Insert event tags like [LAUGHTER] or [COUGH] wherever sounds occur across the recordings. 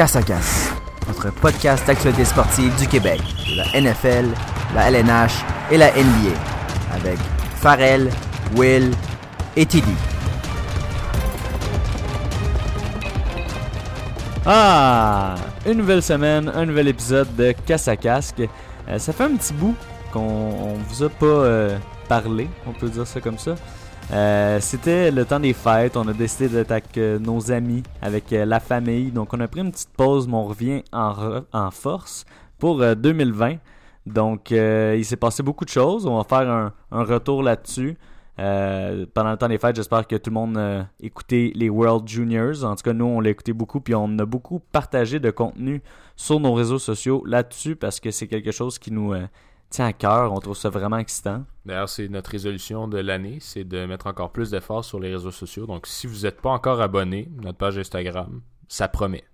Casse à Casse, notre podcast d'actualité sportive du Québec, de la NFL, la LNH et la NBA, avec Farrell, Will et Tilly. Ah! Une nouvelle semaine, un nouvel épisode de Casse à Casque. Euh, ça fait un petit bout qu'on on vous a pas euh, parlé, on peut dire ça comme ça. Euh, C'était le temps des fêtes, on a décidé d'être avec euh, nos amis, avec euh, la famille. Donc on a pris une petite pause, mais on revient en, re- en force pour euh, 2020. Donc il s'est passé beaucoup de choses, on va faire un, un retour là-dessus. Pendant le temps des fêtes, j'espère que tout le monde a écouté les World Juniors. En tout cas, nous, on l'a écouté beaucoup, puis on a beaucoup partagé de contenu sur nos réseaux sociaux là-dessus parce que c'est quelque chose qui nous tient à cœur. On trouve ça vraiment excitant. D'ailleurs, c'est notre résolution de l'année, c'est de mettre encore plus d'efforts sur les réseaux sociaux. Donc, si vous n'êtes pas encore abonné, notre page Instagram, ça promet.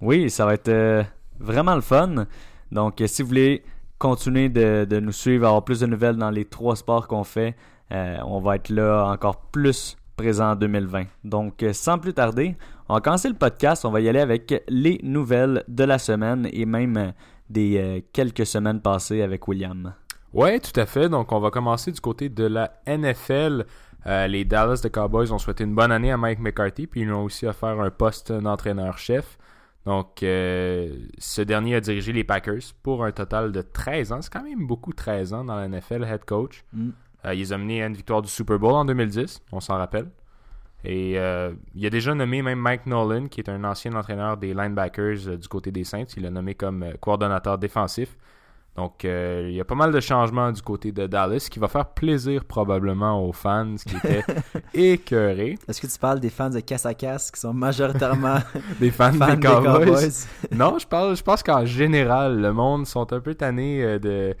Oui, ça va être euh, vraiment le fun. Donc, euh, si vous voulez continuer de, de nous suivre, avoir plus de nouvelles dans les trois sports qu'on fait, euh, on va être là encore plus présent en 2020. Donc, sans plus tarder, on va commencer le podcast. On va y aller avec les nouvelles de la semaine et même des euh, quelques semaines passées avec William. Ouais, tout à fait. Donc, on va commencer du côté de la NFL. Euh, les Dallas de Cowboys ont souhaité une bonne année à Mike McCarthy, puis ils lui ont aussi offert un poste d'entraîneur-chef. Donc, euh, ce dernier a dirigé les Packers pour un total de 13 ans. C'est quand même beaucoup 13 ans dans la NFL, head coach. Mm. Euh, il les a menés à une victoire du Super Bowl en 2010, on s'en rappelle. Et euh, il a déjà nommé même Mike Nolan, qui est un ancien entraîneur des linebackers euh, du côté des Saints. Il l'a nommé comme euh, coordonnateur défensif. Donc, il y a pas mal de changements du côté de Dallas, qui va faire plaisir probablement aux fans qui étaient [LAUGHS] écœurés. Est-ce que tu parles des fans de Casse à Casse qui sont majoritairement [LAUGHS] Des fans, [LAUGHS] fans des des Cowboys? Non, je parle, je pense qu'en général, le monde sont un peu tannés de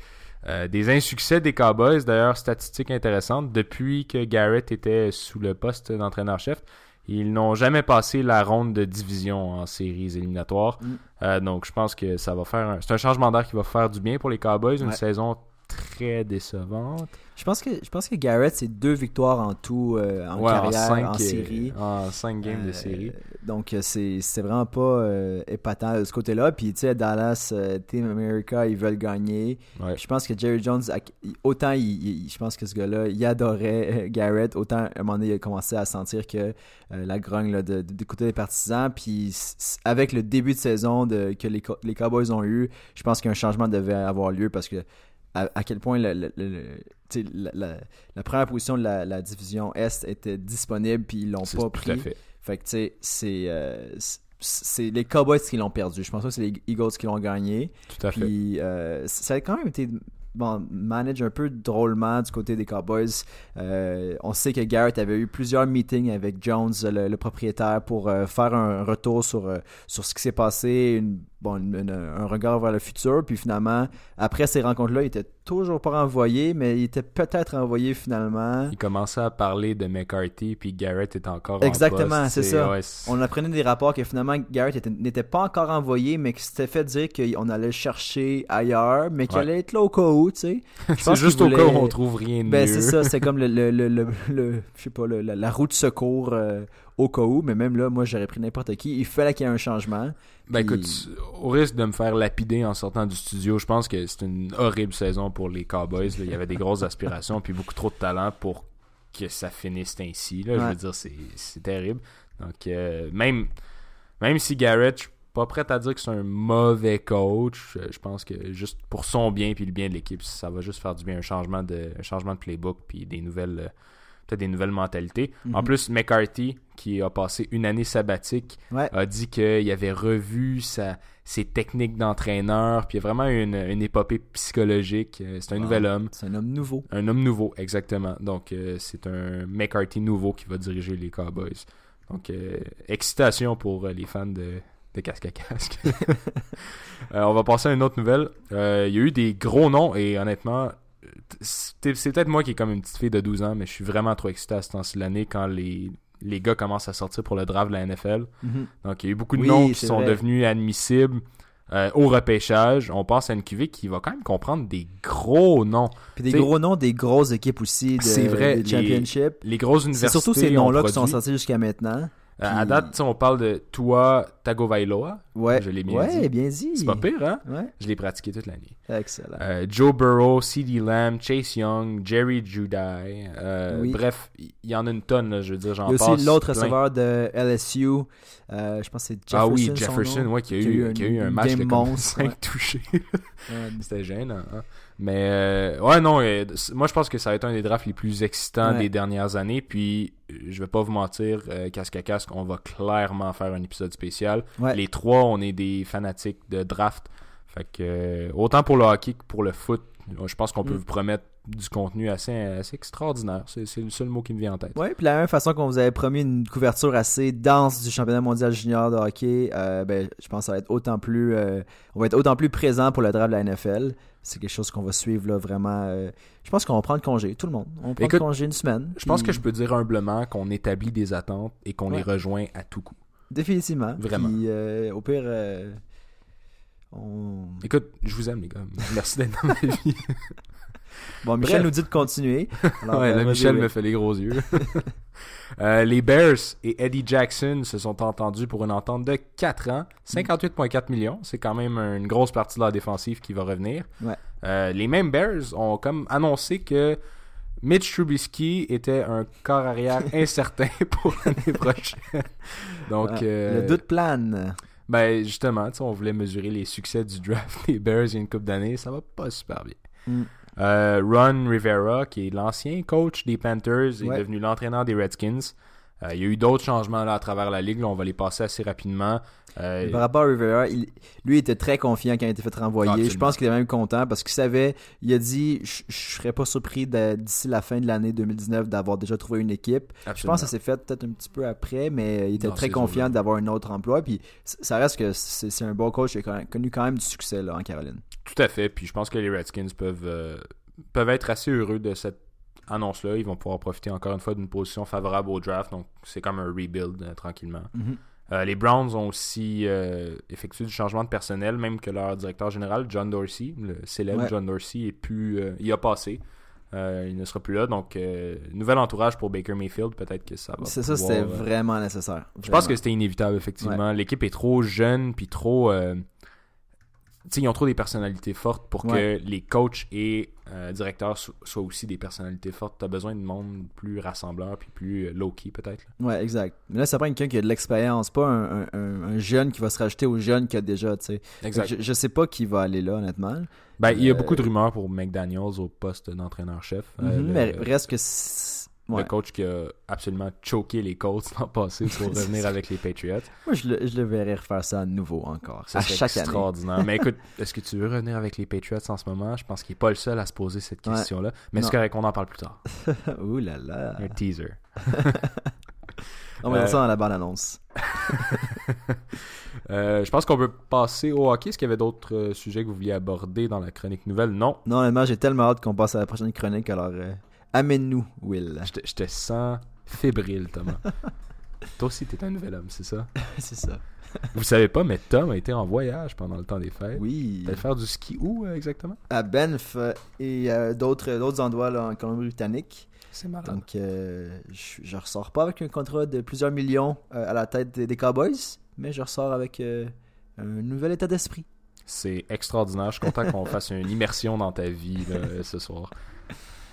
euh, des insuccès des Cowboys. D'ailleurs, statistique intéressante, depuis que Garrett était sous le poste d'entraîneur-chef, ils n'ont jamais passé la ronde de division en séries éliminatoires. Mm. Euh, donc, je pense que ça va faire. un- C'est un changement d'air qui va faire du bien pour les Cowboys. Une Ouais. saison très décevante. Je pense que je pense que Garrett c'est deux victoires en tout euh, en Ouais, carrière en, cinq, euh, série. En 5 games de Euh, série. Donc c'est vraiment pas épatant de ce côté-là. Puis tu sais Dallas, Team America, ils veulent gagner. Ouais. Je pense que Jerry Jones, autant il, il- je pense que ce gars-là, il adorait Garrett, autant à un moment donné il a commencé à sentir que la grogne là, de- de- d'écouter les partisans. Puis avec le début de saison de, que les Cowboys ont eu, je pense qu'un changement devait avoir lieu parce que à, à quel point le- le- le- la, la- la première position de la, la division Est était disponible puis ils l'ont pas tout pris. à fait. Fait que tu sais, c'est euh, c'est- les Cowboys qui l'ont perdu. Je pense que c'est les Eagles qui l'ont gagné. Tout à fait. Puis euh, ça a quand même été bon, manage un peu drôlement du côté des Cowboys. Euh, on sait que Garrett avait eu plusieurs meetings avec Jones, le, le propriétaire, pour faire un retour sur, sur ce qui s'est passé, une, bon, une- une- un regard vers le futur. Puis finalement, après ces rencontres-là, il était toujours pas renvoyé, mais il était peut-être renvoyé finalement. Il commençait à parler de McCarthy, puis Garrett est encore en Exactement, c'est ça. ouais, On apprenait des rapports que finalement Garrett était- n'était pas encore envoyé, mais qu'il s'était fait dire qu'on allait le chercher ailleurs, mais qu'il Ouais. allait être là au cas où, tu sais. [LAUGHS] C'est juste au cas où on trouve rien de Ben c'est ça, c'est [LAUGHS] comme le, le, le, le, le- je sais pas, le- la, la roue de secours euh, au cas où, mais même là, moi j'aurais pris n'importe qui. Il fallait qu'il y ait un changement. Ben Puis- écoute, au risque de me faire lapider en sortant du studio, je pense que c'est une horrible saison pour les Cowboys. là. Il y avait des grosses aspirations puis beaucoup trop de talent pour que ça finisse ainsi. Là. Je veux dire, c'est terrible. Donc euh, même, même si Garrett, je suis pas prêt à dire que c'est un mauvais coach, euh, je pense que juste pour son bien puis le bien de l'équipe, ça va juste faire du bien un changement de, un changement de playbook puis des nouvelles euh, peut-être des nouvelles mentalités. En Mhm. plus, McCarthy, qui a passé une année sabbatique, Ouais. a dit qu'il avait revu sa, ses techniques d'entraîneur, puis il y a vraiment une, une épopée psychologique. Euh, C'est un Wow. nouvel homme, C'est un homme nouveau. un homme nouveau, exactement. Donc, euh, c'est un McCarthy nouveau qui va diriger les Cowboys. Donc, euh, excitation pour les fans de, de casque à casque. [LAUGHS] Euh, on va passer à une autre nouvelle. Il y a eu des gros noms, et honnêtement, c'est c'est peut-être moi qui est comme une petite fille de 12 ans, mais je suis vraiment trop excité à ce temps-ci de l'année quand les, les gars commencent à sortir pour le draft de la NFL. Mhm. Donc, il y a eu beaucoup de Oui, noms qui c'est sont vrai. devenus admissibles euh, au repêchage. On pense à une QV qui va quand même comprendre des gros noms. Puis des T'sais, gros noms des grosses équipes aussi de, C'est vrai, de les- championship. Les grosses C'est universités surtout ces noms-là qui sont sortis jusqu'à maintenant. À Puis- date, on parle de Tua Tagovailoa. Ouais, Je l'ai bien ouais, dit. bien dit. C'est pas pire, hein? Ouais, Je l'ai pratiqué toute l'année. excellent. Euh, Joe Burrow, CeeDee Lamb, Chase Young, Jerry Judy. euh, Oui. Bref, il y, en a une tonne, là, je veux dire, j'en Il y a passe. aussi l'autre receveur de LSU, euh, je pense que c'est Jefferson. Ah oui, son Jefferson, ouais, qui a, qui a eu, qui a eu un match de comme [LAUGHS] monstre, 5 ouais. touchés. C'était gênant. hein. Mais euh, ouais, non, euh, moi je pense que ça va être un des drafts les plus excitants Ouais. des dernières années. Puis euh, je vais pas vous mentir, euh, casque à casque, on va clairement faire un épisode spécial. Ouais. Les trois, on est des fanatiques de draft. Fait que autant pour le hockey que pour le foot, je pense qu'on peut Mm. vous promettre du contenu assez, assez extraordinaire. C'est le seul mot qui me vient en tête. Ouais, puis la même façon qu'on vous avait promis une couverture assez dense du championnat mondial junior de hockey, euh, ben, je pense que ça va être autant plus, euh, on va être autant plus présent pour le draft de la NFL. C'est quelque chose qu'on va suivre là vraiment. euh, je pense qu'on va prendre congé, tout le monde. On va prendre Écoute, congé une semaine. Je pense que je peux dire humblement qu'on établit des attentes et qu'on Ouais. les rejoint à tout coup. Définitivement. Vraiment. Puis, au pire, on... Écoute, je vous aime les gars. Merci d'être dans ma [LAUGHS] vie. Bon, Michel Bref. nous dit de continuer. Alors, ouais, euh, là, Michel me fait les gros yeux. [LAUGHS] Euh, les Bears et Eddie Jackson se sont entendus pour une entente de 4 ans, 58,4 millions. C'est quand même une grosse partie de la défensive qui va revenir. Ouais. Euh, les mêmes Bears ont comme annoncé que Mitch Trubisky était un corps arrière [LAUGHS] incertain pour l'année prochaine. Donc, Ouais, euh, Le doute plane. Ben justement, on voulait mesurer les succès du draft des Bears il y a une couple d'années. Ça va pas super bien. Mm. Euh, Ron Rivera, qui est l'ancien coach des Panthers, est devenu l'entraîneur des Redskins. Euh, il y a eu d'autres changements là, à travers la ligue. là, on va les passer assez rapidement. Euh, Par rapport à Rivera, il- lui était très confiant quand il a été fait renvoyer. Absolument. Je pense qu'il est même content parce qu'il savait, il a dit Je je serais pas surpris d'ici la fin de l'année 2019 d'avoir déjà trouvé une équipe. Je pense que ça s'est fait peut-être un petit peu après, mais il était très confiant d'avoir un autre emploi. Puis ça reste que c'est un bon coach qui a connu quand même du succès là, en Caroline. Tout à fait. Puis je pense que les Redskins peuvent, euh, peuvent être assez heureux de cette annonce-là. Ils vont pouvoir profiter encore une fois d'une position favorable au draft. Donc c'est comme un rebuild euh, tranquillement. Euh, les Browns ont aussi euh, effectué du changement de personnel, même que leur directeur général, John Dorsey, le célèbre Ouais. John Dorsey, est plus, il a passé. Euh, il ne sera plus là. Donc, euh, nouvel entourage pour Baker Mayfield. Peut-être que ça va. C'est ça, c'était euh, vraiment nécessaire. Je pense que c'était inévitable, effectivement. L'équipe est trop jeune, puis trop. Euh, Tu sais, ils ont trop des personnalités fortes pour Ouais. que les coachs et euh, directeurs so- soient aussi des personnalités fortes. T'as besoin de monde plus rassembleur, puis plus euh, low-key, peut-être. Ouais, exact. Mais là, ça prend quelqu'un qui a de l'expérience, pas un, un- un- un jeune qui va se rajouter aux jeunes qu'il a déjà, tu sais. Exact. Je, je sais pas qui va aller là, honnêtement. Ben, il y a Euh, beaucoup de rumeurs pour McDaniels au poste d'entraîneur-chef. Le- mais reste que. Le coach qui a absolument choqué les Colts l'an passé pour [LAUGHS] revenir ça. avec les Patriots. Moi, je le, je le verrais refaire ça à nouveau encore. Ça à chaque année. extraordinaire. Mais [LAUGHS] écoute, est-ce que tu veux revenir avec les Patriots en ce moment? Je pense qu'il n'est pas le seul à se poser cette Ouais. question-là. Mais c'est correct qu'on en parle plus tard. [LAUGHS] Ouh là là. Un teaser. On va Euh, ça dans la bande-annonce. Euh, je pense qu'on peut passer au hockey. Est-ce qu'il y avait d'autres euh, sujets que vous vouliez aborder dans la chronique nouvelle? Non. Non, honnêtement, j'ai tellement hâte qu'on passe à la prochaine chronique, alors euh, amène-nous, Will. Je te, je te sens fébrile, Thomas. [LAUGHS] Toi aussi, t'es un nouvel homme, c'est ça? [LAUGHS] C'est ça. Vous savez pas, mais Tom a été en voyage pendant le temps des fêtes. Oui. T'allais faire du ski où euh, exactement? À Banff et euh, d'autres d'autres endroits là, en Colombie-Britannique. C'est malade. Donc, euh, je, je ressors pas avec un contrat de plusieurs millions euh, à la tête des, des Cowboys, mais je ressors avec un nouvel état d'esprit. C'est extraordinaire. Je suis content qu'on fasse une immersion dans ta vie là, ce soir.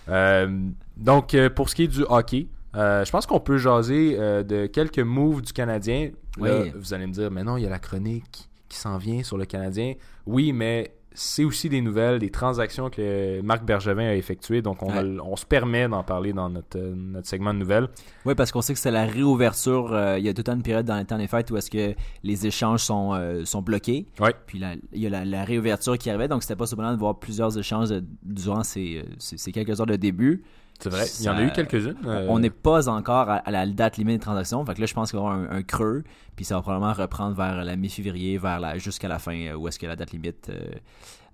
Euh, donc, euh, pour ce qui est du hockey, euh, je pense qu'on peut jaser euh, de quelques moves du Canadien. Là, Oui. vous allez me dire, mais non, il y a la chronique qui s'en vient sur le Canadien. Oui, mais c'est aussi des nouvelles, des transactions que Marc Bergevin a effectuées. Donc, on, Ouais. se permet d'en parler dans notre, euh, notre segment de nouvelles. Oui, parce qu'on sait que c'est la réouverture. euh, il y a tout le temps une période dans les temps des fêtes où est-ce que les échanges sont, euh, sont bloqués. Ouais. Puis la- il y a la, la réouverture qui arrivait, donc c'était pas surprenant de voir plusieurs échanges durant ces, ces, ces quelques heures de début. C'est vrai. Il y en a eu quelques-unes. euh, On n'est pas encore à, à la date limite des transactions. Fait que là, je pense qu'il va y avoir un, un creux. Puis ça va probablement reprendre vers la mi-février, vers la jusqu'à la fin, euh, où est-ce que la date limite. Euh,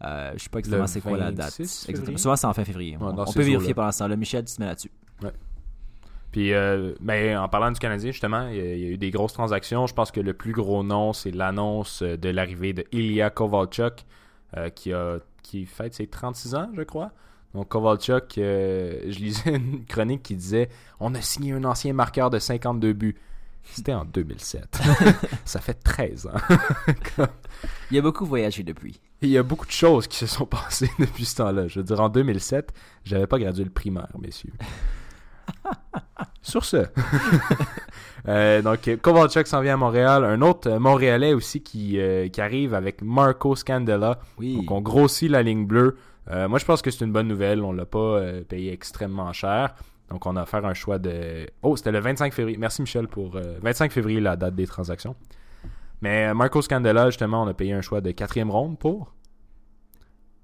euh, je sais pas exactement c'est quoi la date. 26 Exactement. Souvent, c'est en fin février. Ouais, on peut vérifier pendant ce temps-là. Michel, tu te mets là-dessus. Puis, euh, ben, en parlant du Canadien, justement, il y, a, il y a eu des grosses transactions. Je pense que le plus gros nom, c'est l'annonce de l'arrivée de Ilya Kovalchuk, qui a qui fête ses 36 ans, je crois. Donc, Kovalchuk, euh, je lisais [LAUGHS] une chronique qui disait On a signé un ancien marqueur de 52 buts. C'était en 2007. [LAUGHS] ça fait 13 ans. Il a beaucoup voyagé depuis. il y a beaucoup de choses qui se sont [LAUGHS] passées depuis ce temps-là. Je veux dire, en 2007, j'avais pas gradué le primaire, messieurs. Sur ce. Euh, donc, Kovalchuk s'en vient à Montréal. Un autre euh, Montréalais aussi qui, euh, qui arrive avec Marco Scandella. Oui. Donc, on grossit la ligne bleue. Moi, je pense que c'est une bonne nouvelle. On l'a pas payé extrêmement cher. Donc, on a fait un choix de... Oh, c'était le 25 février. Merci, Michel, pour... 25 février, la date des transactions. Mais Marco Scandella, justement, on a payé un choix de quatrième ronde pour.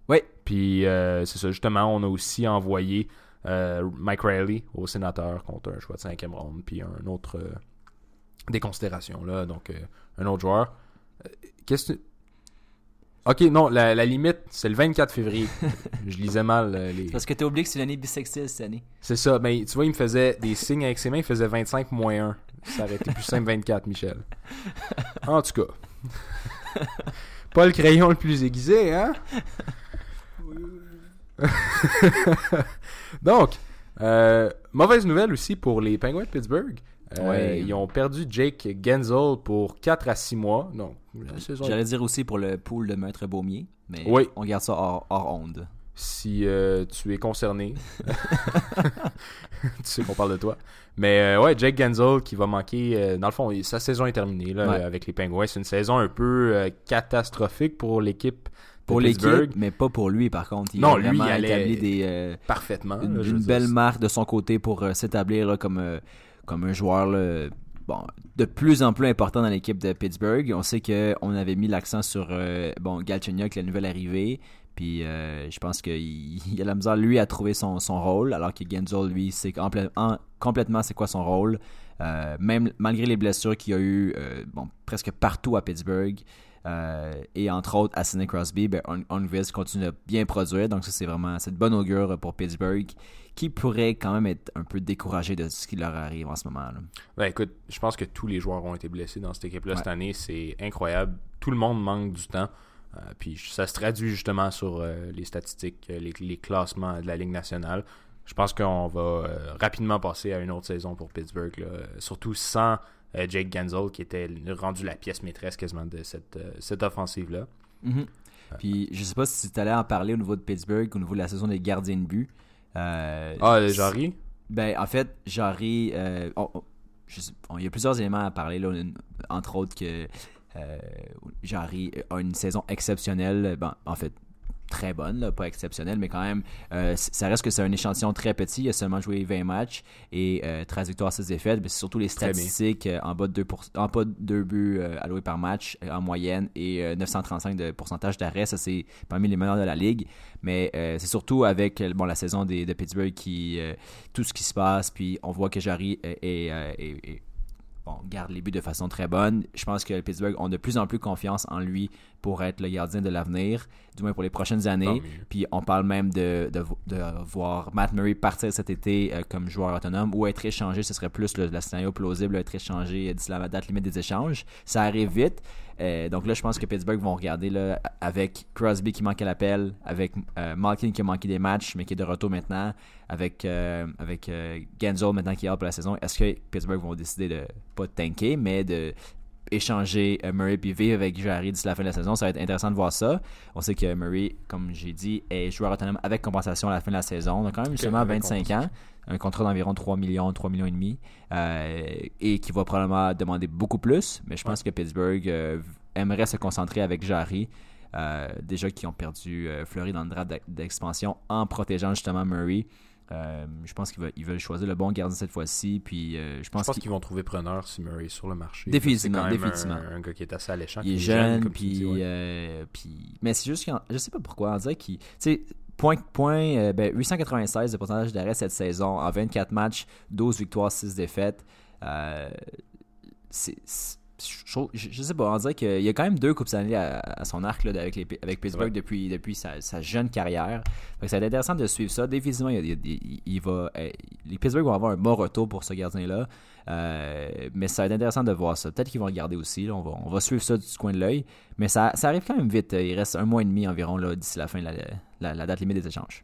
Oui. Puis, c'est ça, justement, on a aussi envoyé euh, Mike Riley au sénateur contre un choix de cinquième ronde, puis un autre euh, des considérations là, donc euh, un autre joueur. Qu'est-ce que Ok, non, la, limite, c'est le 24 février. [LAUGHS] je lisais mal les. Parce que t'as oublié que c'est l'année bisexuelle cette année. C'est ça, mais tu vois, il me faisait des signes avec ses mains, il faisait 25 moins 1. Ça aurait été plus simple 24, Michel. [LAUGHS] En tout cas. Pas le crayon le plus aiguisé, hein? [LAUGHS] Donc, euh, mauvaise nouvelle aussi pour les Penguins de Pittsburgh. Euh, ils ont perdu Jake Genzel pour 4 à 6 mois. Donc, J'allais dire aussi pour le pool de Maître Baumier, mais on garde ça hors, onde. Si euh, tu es concerné, [LAUGHS] [LAUGHS] tu sais qu'on parle de toi. Mais ouais, Jake Genzel qui va manquer. dans le fond, sa saison est terminée là, avec les Penguins. C'est une saison un peu catastrophique pour l'équipe pour l'équipe, mais pas pour lui par contre. Il non, a lui, il allait des, euh, parfaitement. Une, belle marque de son côté pour euh, s'établir comme, euh, comme un joueur de plus en plus important dans l'équipe de Pittsburgh. On sait qu'on avait mis l'accent sur bon, Galchenyuk, la nouvelle arrivée. Puis je pense qu'il [LAUGHS] a la misère, lui, à trouver son, rôle, alors que Genzel, lui, sait complètement c'est quoi son rôle? même malgré les blessures qu'il y a eu bon, presque partout à Pittsburgh. Euh, et entre autres, à Sidney Crosby, ben, continue de bien produire. Donc, ça, c'est vraiment cette bonne augure pour Pittsburgh qui pourrait quand même être un peu découragé de ce qui leur arrive en ce moment. Là? Ben, écoute, je pense que tous les joueurs ont été blessés dans cette équipe-là cette année. C'est incroyable. Tout le monde manque du temps. Euh, puis ça se traduit justement sur euh, les statistiques, les, les, classements de la Ligue nationale. Je pense qu'on va rapidement passer à une autre saison pour Pittsburgh, surtout sans euh, Jake Genzel qui était rendu la pièce maîtresse quasiment de cette, euh, cette offensive-là. Mhm. Puis je sais pas si tu allais en parler au niveau de Pittsburgh, au niveau de la saison des gardiens de but. Euh, ah, Jarry? Ben, en fait, Jarry. il y a plusieurs éléments à parler, là, entre autres que. Jarry a une saison exceptionnelle. Ben, en fait, très bonne, pas exceptionnelle, mais quand même, euh, ça reste que c'est un échantillon très petit. Il a seulement joué 20 matchs et 13 euh, victoires, 6 défaites. Mais c'est surtout les statistiques euh, en bas de 2, en bas de 2 buts alloués par match en moyenne et 935 de pourcentage d'arrêt. Ça, c'est parmi les meilleurs de la ligue. Mais c'est surtout avec bon, la saison des, de Pittsburgh qui tout ce qui se passe. Puis on voit que Jarry est, est bon, garde les buts de façon très bonne. Je pense que Pittsburgh ont de plus en plus confiance en lui pour être le gardien de l'avenir, du moins pour les prochaines années. Puis on parle même de, de, voir Matt Murray partir cet été euh, comme joueur autonome ou être échangé. Ce serait plus le, scénario plausible, être échangé d'ici la date limite des échanges. Ça arrive vite. Euh, donc là, je pense que Pittsburgh vont regarder là, avec Crosby qui manquait l'appel, avec euh, Malkin qui a manqué des matchs mais qui est de retour maintenant, avec, euh, avec Genzel maintenant qui est hors pour la saison. Est-ce que Pittsburgh vont décider de pas de tanker, mais de échanger Murray puis vivre avec Jarry d'ici la fin de la saison? Ça va être intéressant de voir ça. On sait que Murray, comme j'ai dit, est joueur autonome avec compensation à la fin de la saison. Donc quand même seulement 25 ans un contrat d'environ 3 millions, 3 millions et demi, euh, et qui va probablement demander beaucoup plus. Mais je pense que Pittsburgh euh, aimerait se concentrer avec Jarry. Euh, déjà qui ont perdu Fleury dans le draft d'expansion en protégeant justement Murray. je pense qu'ils veulent, choisir le bon gardien cette fois-ci. Puis je pense, qu'ils vont trouver preneur si Murray est sur le marché. Définitivement, définitivement. Un, gars qui est assez alléchant. Il est jeune, puis, puis, mais c'est juste que je sais pas pourquoi on dirait qu'il, Point, point euh, ben, 896 de pourcentage d'arrêt cette saison en 24 matchs, 12 victoires, 6 défaites. Euh, c'est, je, sais pas, on dirait qu'il y a quand même deux Coupes Stanley à, à son arc là, avec, les, avec Pittsburgh depuis, depuis sa, sa, jeune carrière. Donc, ça va être intéressant de suivre ça. Définitivement, il, il, va, euh, les Pittsburgh vont avoir un bon retour pour ce gardien-là. Euh, mais ça va être intéressant de voir ça. Peut-être qu'ils vont le garder aussi. On, va, on va suivre ça du coin de l'œil. Mais ça, ça arrive quand même vite. Il reste un mois et demi environ d'ici la fin de la, la, date limite des échanges.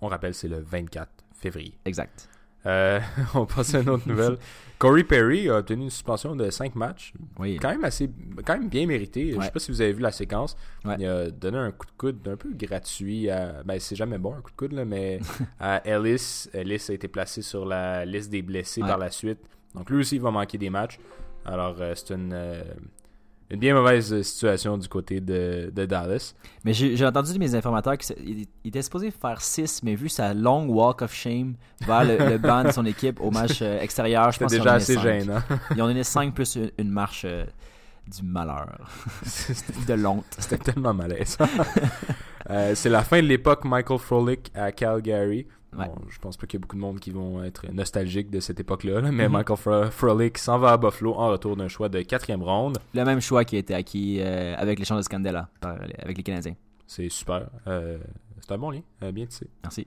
On rappelle, c'est le 24 février. Exact. Euh, [LAUGHS] on passe à une autre nouvelle. Corey Perry a obtenu une suspension de 5 matchs. Oui. Quand même assez quand même bien mérité. Je Ouais. sais pas si vous avez vu la séquence. Ouais. Il a donné un coup de coude un peu gratuit à. Ben c'est jamais bon un coup de coude là, mais [LAUGHS] à Ellis. Ellis a été placé sur la liste des blessés Ouais. par la suite. Donc lui aussi il va manquer des matchs. Alors euh, c'est une, euh, une bien mauvaise situation du côté de, de Dallas. Mais j'ai entendu de mes informateurs qu'il il était supposé faire 6, mais vu sa long walk of shame vers le, le banc de son équipe au match euh, extérieur, je pense déjà assez gênant. Ils ont donné 5 plus une, une marche euh, du malheur, [LAUGHS] de l'honte. C'était tellement malaise. Euh, c'est la fin de l'époque Michael Frolik à Calgary. Ouais. Bon, je pense pas qu'il y a beaucoup de monde qui vont être nostalgiques de cette époque-là, là, mais Mhm. Michael Fro- Frolik s'en va à Buffalo en retour d'un choix de quatrième ronde. Le même choix qui a été acquis euh, avec l'échange de Scandella par- avec les Canadiens. C'est super. Euh, c'est un bon lien. Euh, bien tissé. Merci.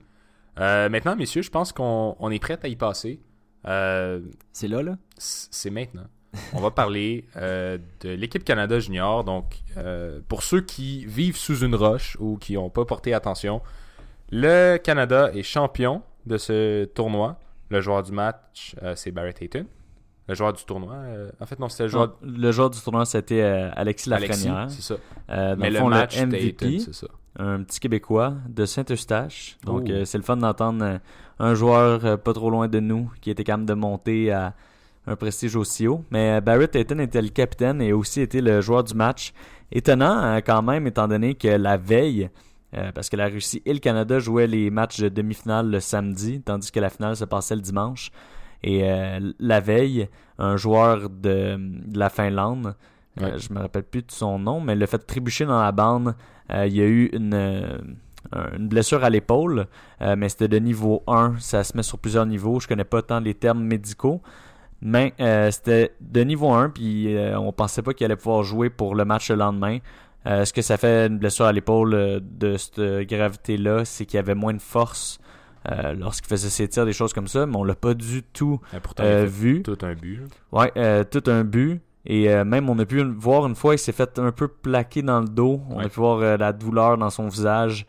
Euh, maintenant, messieurs, je pense qu'on on est prêt à y passer. C'est là, là? c'est maintenant. On va parler euh, de l'équipe Canada Junior. Donc, euh, pour ceux qui vivent sous une roche ou qui n'ont pas porté attention, le Canada est champion de ce tournoi. Le joueur du match, euh, c'est Barrett Hayton. Le joueur du tournoi, euh, en fait, non, c'était le joueur Non, le joueur du tournoi, c'était euh, Alexis Lafrenière. c'est ça. Dans Mais le fond, match, le MVP, c'est ça. un petit Québécois de Saint-Eustache. Donc, Oh. c'est le fun d'entendre un joueur pas trop loin de nous qui était capable de monter à un prestige aussi haut. Mais Barrett Hayton était le capitaine et aussi été le joueur du match. Étonnant quand même, étant donné que la veille, euh, parce que la Russie et le Canada jouaient les matchs de demi-finale le samedi, tandis que la finale se passait le dimanche. Et euh, la veille, un joueur de, de la Finlande, euh, Ouais. je me rappelle plus de son nom, mais le fait de trébucher dans la bande, il y a eu une, une blessure à l'épaule, mais c'était de niveau 1. Ça se met sur plusieurs niveaux. Je connais pas tant les termes médicaux. Mais euh, c'était de niveau 1, puis euh, on pensait pas qu'il allait pouvoir jouer pour le match le lendemain. Euh, ce que ça fait une blessure à l'épaule euh, de cette gravité-là, c'est qu'il y avait moins de force euh, lorsqu'il faisait ses tirs, des choses comme ça, mais on l'a pas du tout pourtant, euh, il a fait vu. tout un but. là. Ouais, euh, tout un but. Et même, on a pu voir une fois, il s'est fait un peu plaquer dans le dos. On Ouais. a pu voir la douleur dans son visage.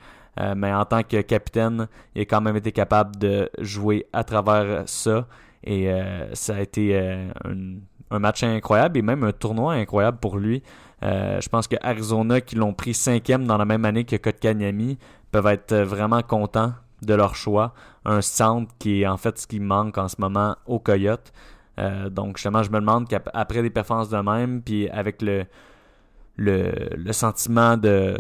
Mais en tant que capitaine, il a quand même été capable de jouer à travers ça. Et ça a été un, un match incroyable et même un tournoi incroyable pour lui. Euh, je pense que Arizona, qui l'ont pris cinquième dans la même année que Kotkaniemi, peuvent être euh, vraiment contents de leur choix. Un centre qui est en fait ce qui manque en ce moment au Coyote. Euh, donc justement, je me demande qu'après des performances de même, puis avec le, le, le sentiment de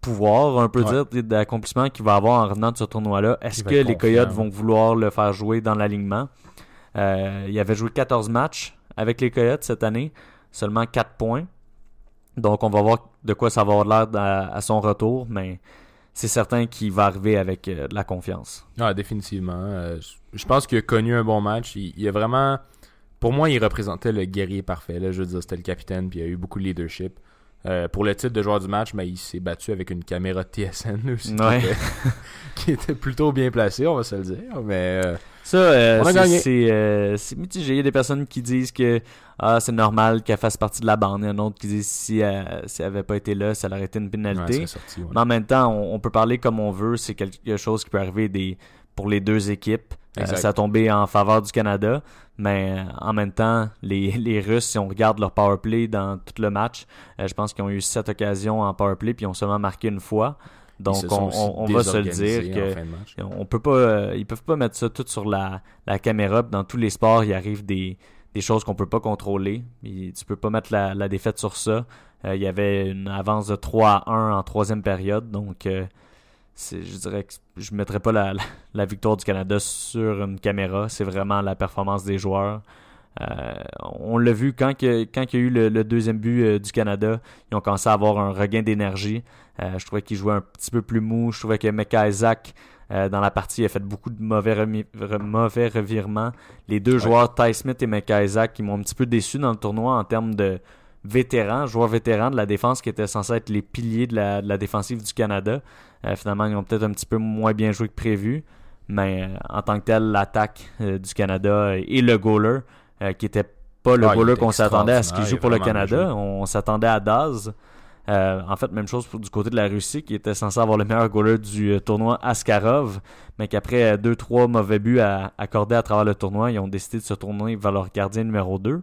pouvoir, on peut Ouais. dire, d'accomplissement qu'il va avoir en revenant de ce tournoi-là, est-ce que les confiant, Coyotes vont vouloir le faire jouer dans l'alignement? Euh, il avait joué 14 matchs avec les Coyotes cette année, seulement 4 points. Donc on va voir de quoi ça va avoir l'air à, à son retour, mais c'est certain qu'il va arriver avec euh, de la confiance. Ah, définitivement. Euh, je- pense qu'il a connu un bon match. Il, il a vraiment. Pour moi, il représentait le guerrier parfait. Là. Je veux dire, c'était le capitaine, puis il a eu beaucoup de leadership. Euh, pour le titre de joueur du match, mais il s'est battu avec une caméra de TSN aussi, qui, Ouais. était, [LAUGHS] qui était plutôt bien placée, on va se le dire. Mais Ça, euh, c'est- euh, mitigé. Il y a des personnes qui disent que ah, c'est normal qu'elle fasse partie de la bande. Il y en a d'autres qui disent si elle, si elle avait pas été là, ça aurait été une pénalité. c'est sorti. ouais. Mais en même temps, on, on peut parler comme on veut. C'est quelque chose qui peut arriver des, pour les deux équipes. Euh, ça a tombé en faveur du Canada. Mais euh, en même temps, les, [LAUGHS] les Russes, si on regarde leur power play dans tout le match, je pense qu'ils ont eu sept occasions en power play puis ils ont seulement marqué une fois. Donc on, va se le dire que fin on peut pas, euh, ils peuvent pas mettre ça tout sur la, la caméra. Dans tous les sports, il arrive des, des choses qu'on peut pas contrôler. Et tu peux pas mettre la, la défaite sur ça. Euh, il y avait une avance de 3 à 1 en troisième période. Donc, euh, c'est, je dirais que je mettrais pas la, la, la victoire du Canada sur une caméra. C'est vraiment la performance des joueurs. Euh, on l'a vu quand, que, quand il y a eu le, le deuxième but du Canada, ils ont commencé à avoir un regain d'énergie. Euh, je trouvais qu'ils jouaient un petit peu plus mou. Je trouvais que Mecca Isaac, euh, dans la partie, a fait beaucoup de mauvais, re- mauvais revirements. Les deux Ouais. joueurs, Ty Smith et Mecca Isaac, qui m'ont un petit peu déçu dans le tournoi en termes de vétérans, joueurs vétérans de la défense qui étaient censés être les piliers de la, de la défensive du Canada. Euh, finalement, ils ont peut-être un petit peu moins bien joué que prévu. Mais en tant que tel, l'attaque du Canada et le goaler, qui était pas le Ah, goaler qu'on s'attendait à ce qu'il joue pour le Canada. On s'attendait à Daz. Euh, en fait, même chose du côté de la Russie, qui était censé avoir le meilleur goaler du euh, tournoi Askarov, mais qu'après 2-3 mauvais buts accordés à travers le tournoi, ils ont décidé de se tourner vers leur gardien numéro 2.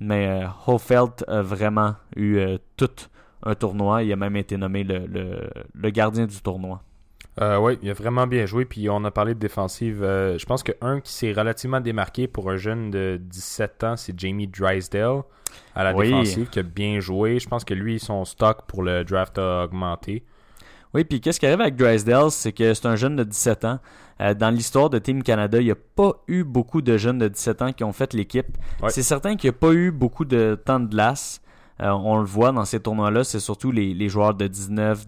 Mais euh, Hofeld a vraiment eu tout un tournoi. Il a même été nommé le gardien du tournoi. Euh, oui, il a vraiment bien joué. Puis on a parlé de défensive. je pense qu'un qui s'est relativement démarqué pour un jeune de 17 ans, c'est Jamie Drysdale à la défensive qui a bien joué. Je pense que lui, son stock pour le draft a augmenté. Oui, puis qu'est-ce qui arrive avec Drysdale, c'est que c'est un jeune de 17 ans. Euh, dans l'histoire de Team Canada, il n'y a pas eu beaucoup de jeunes de 17 ans qui ont fait l'équipe. C'est certain qu'il n'y a pas eu beaucoup de temps de glace. Euh, on le voit dans ces tournois-là, c'est surtout les, joueurs de 19,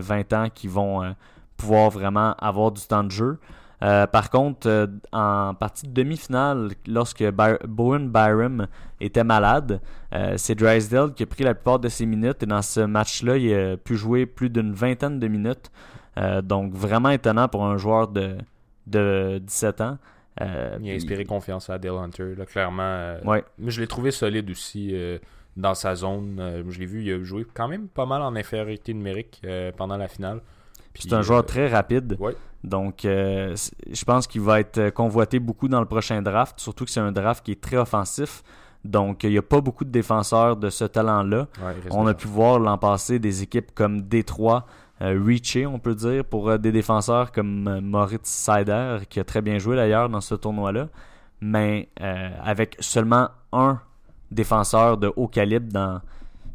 20 ans qui vont pouvoir vraiment avoir du temps de jeu. Euh, par contre, euh, en partie de demi-finale, lorsque Bowen Byram était malade, euh, c'est Drysdale qui a pris la plupart de ses minutes et dans ce match-là, il a pu jouer plus d'une vingtaine de minutes. donc vraiment étonnant pour un joueur de, de 17 ans. il a inspiré confiance à Dale Hunter, clairement. Ouais. Mais je l'ai trouvé solide aussi dans sa zone. je l'ai vu, il a joué quand même pas mal en infériorité numérique pendant la finale. C'est un joueur très rapide. Donc, euh, je pense qu'il va être convoité beaucoup dans le prochain draft, surtout que c'est un draft qui est très offensif. Donc, il n'y a pas beaucoup de défenseurs de ce talent-là. on a pu voir l'an passé des équipes comme Détroit euh, reacher, on peut dire, pour euh, des défenseurs comme Moritz Seider, qui a très bien joué d'ailleurs dans ce tournoi-là. Mais avec seulement un défenseur de haut calibre dans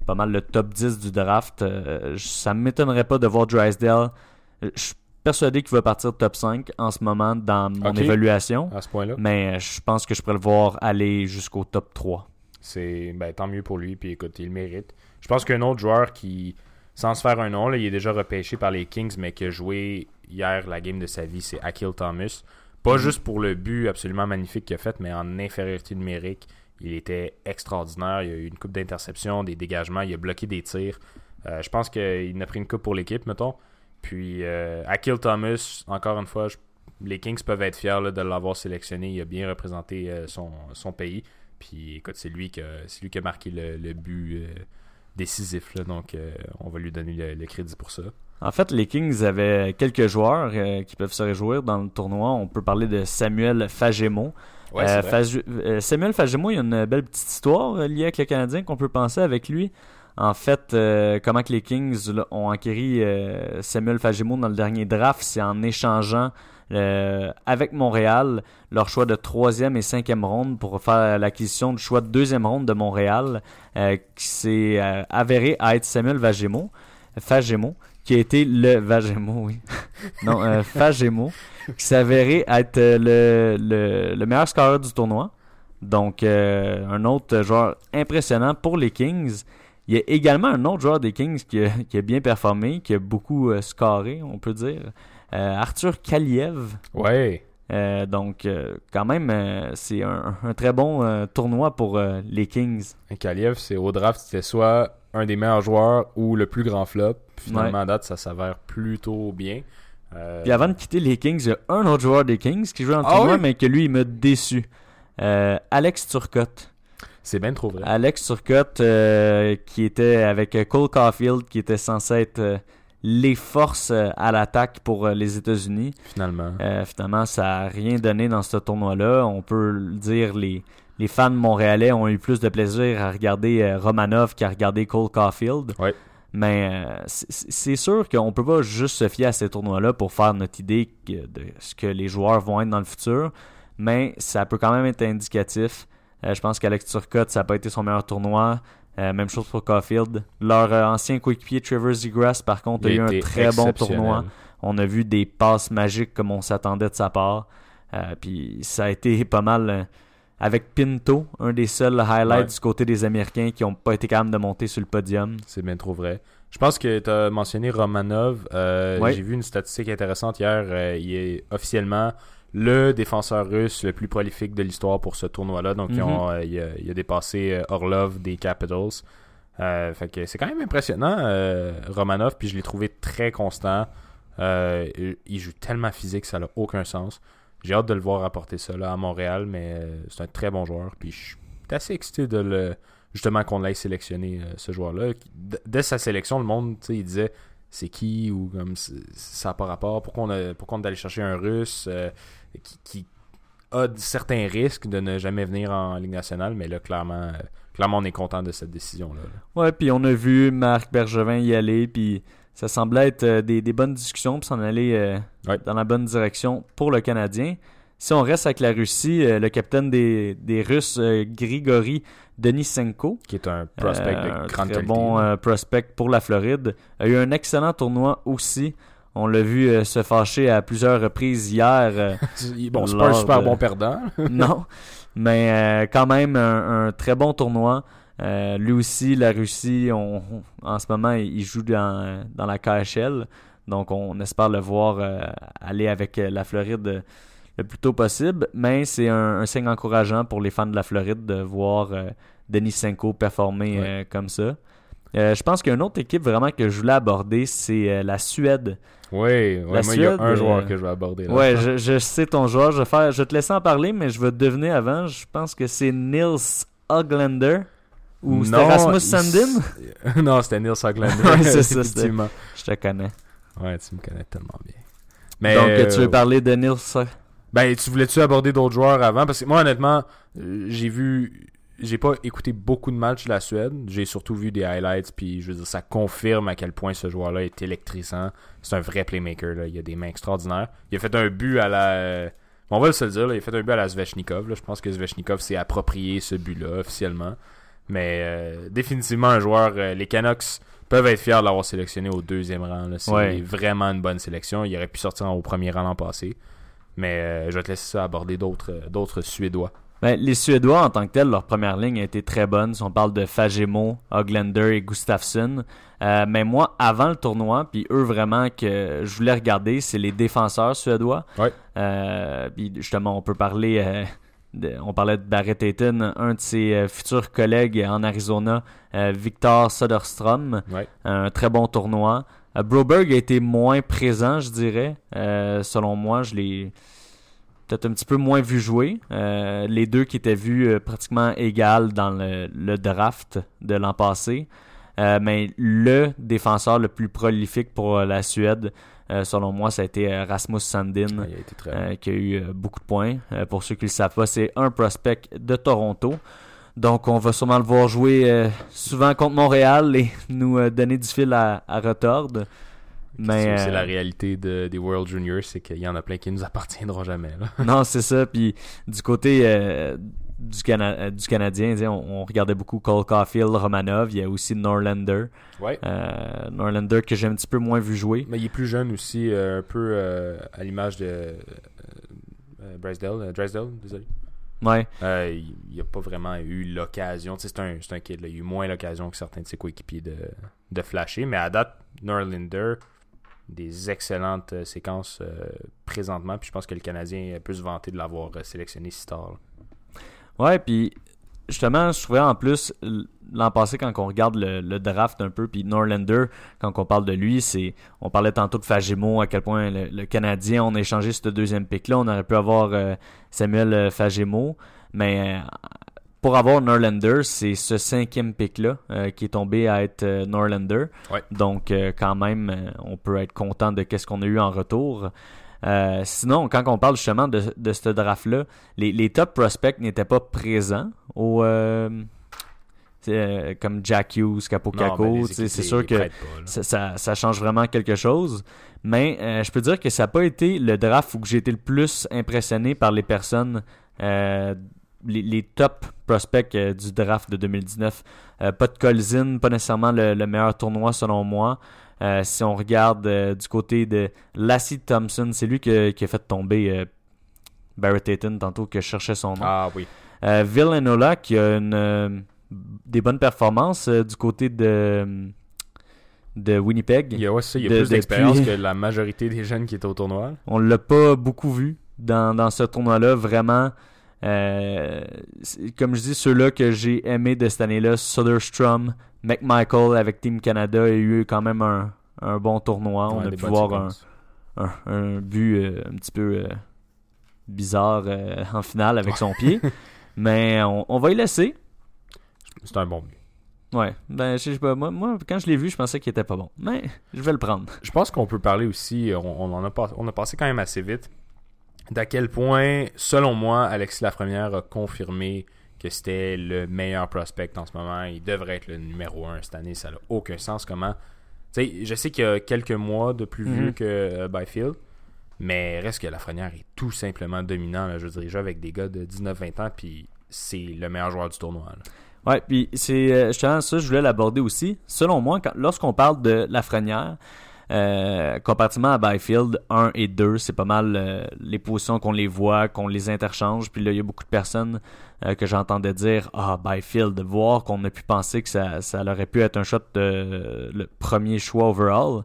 pas mal le top 10 du draft, ça ne m'étonnerait pas de voir Drysdale. Je persuadé qu'il va partir top 5 en ce moment dans mon évaluation. À ce point-là. Mais je pense que je pourrais le voir aller jusqu'au top 3. C'est ben, tant mieux pour lui, puis écoute, il le mérite. Je pense qu'un autre joueur qui, sans se faire un nom, là, il est déjà repêché par les Kings, mais qui a joué hier la game de sa vie, c'est Akil Thomas. Pas mhm. juste pour le but absolument magnifique qu'il a fait, mais en infériorité numérique, il était extraordinaire. Il a eu une coupe d'interception, des dégagements, il a bloqué des tirs. Euh, je pense qu'il a pris une coupe pour l'équipe, mettons. Puis, euh, Akil Thomas, encore une fois, les Kings peuvent être fiers de l'avoir sélectionné. Il a bien représenté euh, son, pays. Puis, écoute, c'est lui, qui a, lui qui a marqué le, but euh, décisif. donc, on va lui donner le, crédit pour ça. En fait, les Kings avaient quelques joueurs qui peuvent se réjouir dans le tournoi. On peut parler de Samuel Fagemo. Samuel Fagemo, il y a une belle petite histoire liée avec le Canadien qu'on peut penser avec lui. En fait, euh, comment que les Kings ont acquis euh, Samuel Fagemo dans le dernier draft, c'est en échangeant euh, avec Montréal leur choix de troisième et cinquième ronde pour faire l'acquisition du choix de deuxième ronde de Montréal, qui s'est avéré à être Samuel Fagemo, qui a été le oui, [LAUGHS] non, qui s'est avéré être le, le, le meilleur scoreur du tournoi. Donc, un autre joueur impressionnant pour les Kings. Il y a également un autre joueur des Kings qui a, bien performé, qui a beaucoup euh, scoré, on peut dire. Euh, Arthur Kaliev. Ouais. Euh, donc, quand même, c'est un, très bon tournoi pour les Kings. Kaliev, c'est au draft, c'était soit un des meilleurs joueurs ou le plus grand flop. Finalement, date, ça s'avère plutôt bien. Puis avant de quitter les Kings, il y a un autre joueur des Kings qui joue le ah tournoi, mais que lui, il m'a déçu. Alex Turcotte. C'est bien trop vrai. Alex Turcotte, euh, qui était avec Cole Caulfield, qui était censé être euh, les forces euh, à l'attaque pour les États-Unis. Finalement. finalement, ça n'a rien donné dans ce tournoi-là. On peut le dire, les, les fans montréalais ont eu plus de plaisir à regarder Romanov qu'à regarder Cole Caulfield. Ouais. Mais c'est sûr qu'on peut pas juste se fier à ces tournois-là pour faire notre idée de ce que les joueurs vont être dans le futur. Mais ça peut quand même être indicatif je pense qu'Alex Turcotte, ça n'a pas été son meilleur tournoi. Euh, même chose pour Caulfield. Leur euh, ancien coéquipier Trevor Zegras, par contre, a, eu un très bon tournoi. On a vu des passes magiques comme on s'attendait de sa part. puis ça a été pas mal avec Pinto, un des seuls highlights du côté des Américains qui n'ont pas été capables de monter sur le podium. C'est bien trop vrai. Je pense que tu as mentionné Romanov. J'ai vu une statistique intéressante hier. il est officiellement le défenseur russe le plus prolifique de l'histoire pour ce tournoi-là. Donc, mhm. euh, il, a, dépassé euh, Orlov des Capitals. Euh, fait que c'est quand même impressionnant, Romanov. Puis je l'ai trouvé très constant. il joue tellement physique, ça n'a aucun sens. J'ai hâte de le voir apporter ça là, à Montréal, mais c'est un très bon joueur. Puis je suis assez excité de le justement qu'on l'ait sélectionné ce joueur-là. Dès sa sélection, le monde, tu sais, il disait c'est qui ou comme ça n'a pas rapport. Pourquoi on, a, pourquoi on est allé chercher un russe euh, qui, qui a certains risques de ne jamais venir en Ligue nationale, mais là, clairement, euh, clairement on est content de cette décision-là. là. Ouais, puis on a vu Marc Bergevin y aller, puis ça semblait être euh, des, des bonnes discussions, puis s'en aller euh, Ouais. dans la bonne direction pour le Canadien. Si on reste avec la Russie, euh, le capitaine des, des Russes, euh, Grigori Denisenko, Qui est un prospect de un grande très qualité. bon prospect pour la Floride, a eu un excellent tournoi aussi. On l'a vu euh, se fâcher à plusieurs reprises hier. euh, [LAUGHS] bon, c'est pas un super de- bon perdant. [LAUGHS] non, mais euh, quand même un, un très bon tournoi. Lui aussi, la Russie, on, on- en ce moment, il joue dans, dans la KHL. Donc, on espère le voir aller avec la Floride le plus tôt possible. Mais c'est un, un signe encourageant pour les fans de la Floride de voir Denis Senko performer Ouais. comme ça. Je pense qu'il y a une autre équipe vraiment que je voulais aborder, c'est la Suède. Oui, ouais, il y a un joueur euh, que je vais aborder. Là. Ouais, je, je sais ton joueur. Je vais, faire, je vais te laisser en parler, mais je vais te deviner avant. Je pense que c'est Nils Oglander. Ou c'était Rasmus il- Sandin? [LAUGHS] non, c'était Nils Hoglander. [LAUGHS] Ouais, c'est ça, effectivement. Je te connais. Ouais, tu me connais tellement bien. Mais, Donc, euh, tu euh, veux parler de Nils Ben, tu voulais-tu aborder d'autres joueurs avant? Parce que moi, honnêtement, euh, j'ai vu. J'ai pas écouté beaucoup de matchs de la Suède. J'ai surtout vu des highlights. Puis, je veux dire, ça confirme à quel point ce joueur-là est électrisant. C'est un vrai playmaker. Là. Il a des mains extraordinaires. Il a fait un but à la. On va se le dire, là, il a fait un but à la Svechnikov. là. Je pense que Svechnikov s'est approprié ce but-là officiellement. Mais euh, définitivement un joueur. euh, les Canucks peuvent être fiers de l'avoir sélectionné au deuxième rang. C'est Ouais. vraiment une bonne sélection. Il aurait pu sortir au premier rang l'an passé. Mais euh, je vais te laisser ça aborder d'autres d'autres Suédois. Ben, les Suédois, en tant que tels, leur première ligne a été très bonne. Si on parle de Fagemo, Oglander et Gustafsson. Euh, mais moi, avant le tournoi, puis eux vraiment que je voulais regarder, c'est les défenseurs suédois. Ouais. Euh, puis justement, on peut parler. euh, de- on parlait de Barrett Hayton, un de ses futurs collègues en Arizona, Victor Soderstrom. Ouais. Un très bon tournoi. Broberg a été moins présent, je dirais. Selon moi, je l'ai peut-être un petit peu moins vu jouer. Euh, les deux qui étaient vus euh, pratiquement égales dans le, le draft de l'an passé. Euh, mais le défenseur le plus prolifique pour la Suède, euh, selon moi, ça a été Rasmus Sandin. A très Euh, qui a eu euh, beaucoup de points. Pour ceux qui ne le savent pas, c'est un prospect de Toronto. Donc, on va sûrement le voir jouer souvent contre Montréal et [LAUGHS] nous donner du fil à, à retordre. Mais, C'est euh, la réalité de- des World Juniors, c'est qu'il y en a plein qui nous appartiendront jamais. Là. non, c'est ça. Puis du côté euh, du, Cana- euh, du Canadien, on, on regardait beaucoup Cole Caulfield, Romanov. Il y a aussi Norlander. Ouais. Euh, Norlander que j'ai un petit peu moins vu jouer. Mais il est plus jeune aussi, euh, un peu euh, à l'image de euh, euh, Drysdale, euh, Drysdale, désolé. Ouais. Euh, il n'a pas vraiment eu l'occasion. C'est un, un kid, là. il a eu moins l'occasion que certains de ses coéquipiers de, de flasher. Mais à date, Norlander, des excellentes euh, séquences euh, présentement. Puis je pense que le Canadien peut se vanter de l'avoir euh, sélectionné si tard. là. Ouais, puis justement, je trouvais en plus, l'an passé, quand on regarde le, draft un peu, puis Norlander, quand on parle de lui, c'est on parlait tantôt de Fagemo, à quel point le, Canadien, on a échangé ce deuxième pick-là. On aurait pu avoir Samuel Fagemo, mais pour avoir Norlander, c'est ce cinquième pick-là euh, qui est tombé à être euh, Norlander. Ouais. Donc, euh, quand même, on peut être content de qu'est-ce qu'on a eu en retour. Sinon, quand on parle justement de, de ce draft-là, les, les top prospects n'étaient pas présents au comme Jack Hughes, Non, Capocacco. ben, c'est sûr que pas, ça, ça, ça change vraiment quelque chose. Mais je peux dire que ça n'a pas été le draft où j'ai été le plus impressionné par les personnes, les, les top prospects euh, du draft de 2019. Euh, pas de Colzin, pas nécessairement le, le meilleur tournoi selon moi. Euh, si on regarde du côté de Lassie Thompson, c'est lui que- qui a fait tomber Barrett Hayton tantôt que je cherchais son nom. Ah oui. Villanola qui a une, des bonnes performances du côté de, de Winnipeg. Il y a, ça, il y a De- plus d'expérience depuis- que la majorité des jeunes qui étaient au tournoi. On l'a pas beaucoup vu dans, dans ce tournoi-là. Vraiment, comme je dis, ceux-là que j'ai aimés de cette année-là, Soderstrom, McMichael avec Team Canada a eu quand même un, un bon tournoi. On a pu voir un, séquences. un, un but euh, un petit peu euh, bizarre euh, en finale avec son pied. [LAUGHS] Mais on, on va y laisser. c'est un bon but. Ouais, ben je sais pas, moi, moi quand je l'ai vu, je pensais qu'il était pas bon. Mais je vais le prendre. Je pense qu'on peut parler aussi, on, on en a, pas, on a passé quand même assez vite, d'à quel point, selon moi, Alexis Lafrenière a confirmé que c'était le meilleur prospect en ce moment. Il devrait être le numéro un cette année. Ça n'a aucun sens comment. Tu sais, je sais qu'il y a quelques mois de plus vu Mhm. que euh, Byfield, mais reste que Lafrenière est tout simplement dominant. là. Je veux dire, avec des gars de 19-20 ans, puis c'est le meilleur joueur du tournoi. là. Ouais, puis c'est euh, justement ça, je voulais l'aborder aussi. Selon moi, lorsqu'on parle de Lafrenière, euh, comparativement à Byfield 1 et 2, c'est pas mal euh, les positions qu'on les voit, qu'on les interchange. Puis là, il y a beaucoup de personnes euh, que j'entendais dire Ah, Byfield, voir qu'on a pu penser que ça, ça aurait pu être un shot de le premier choix overall.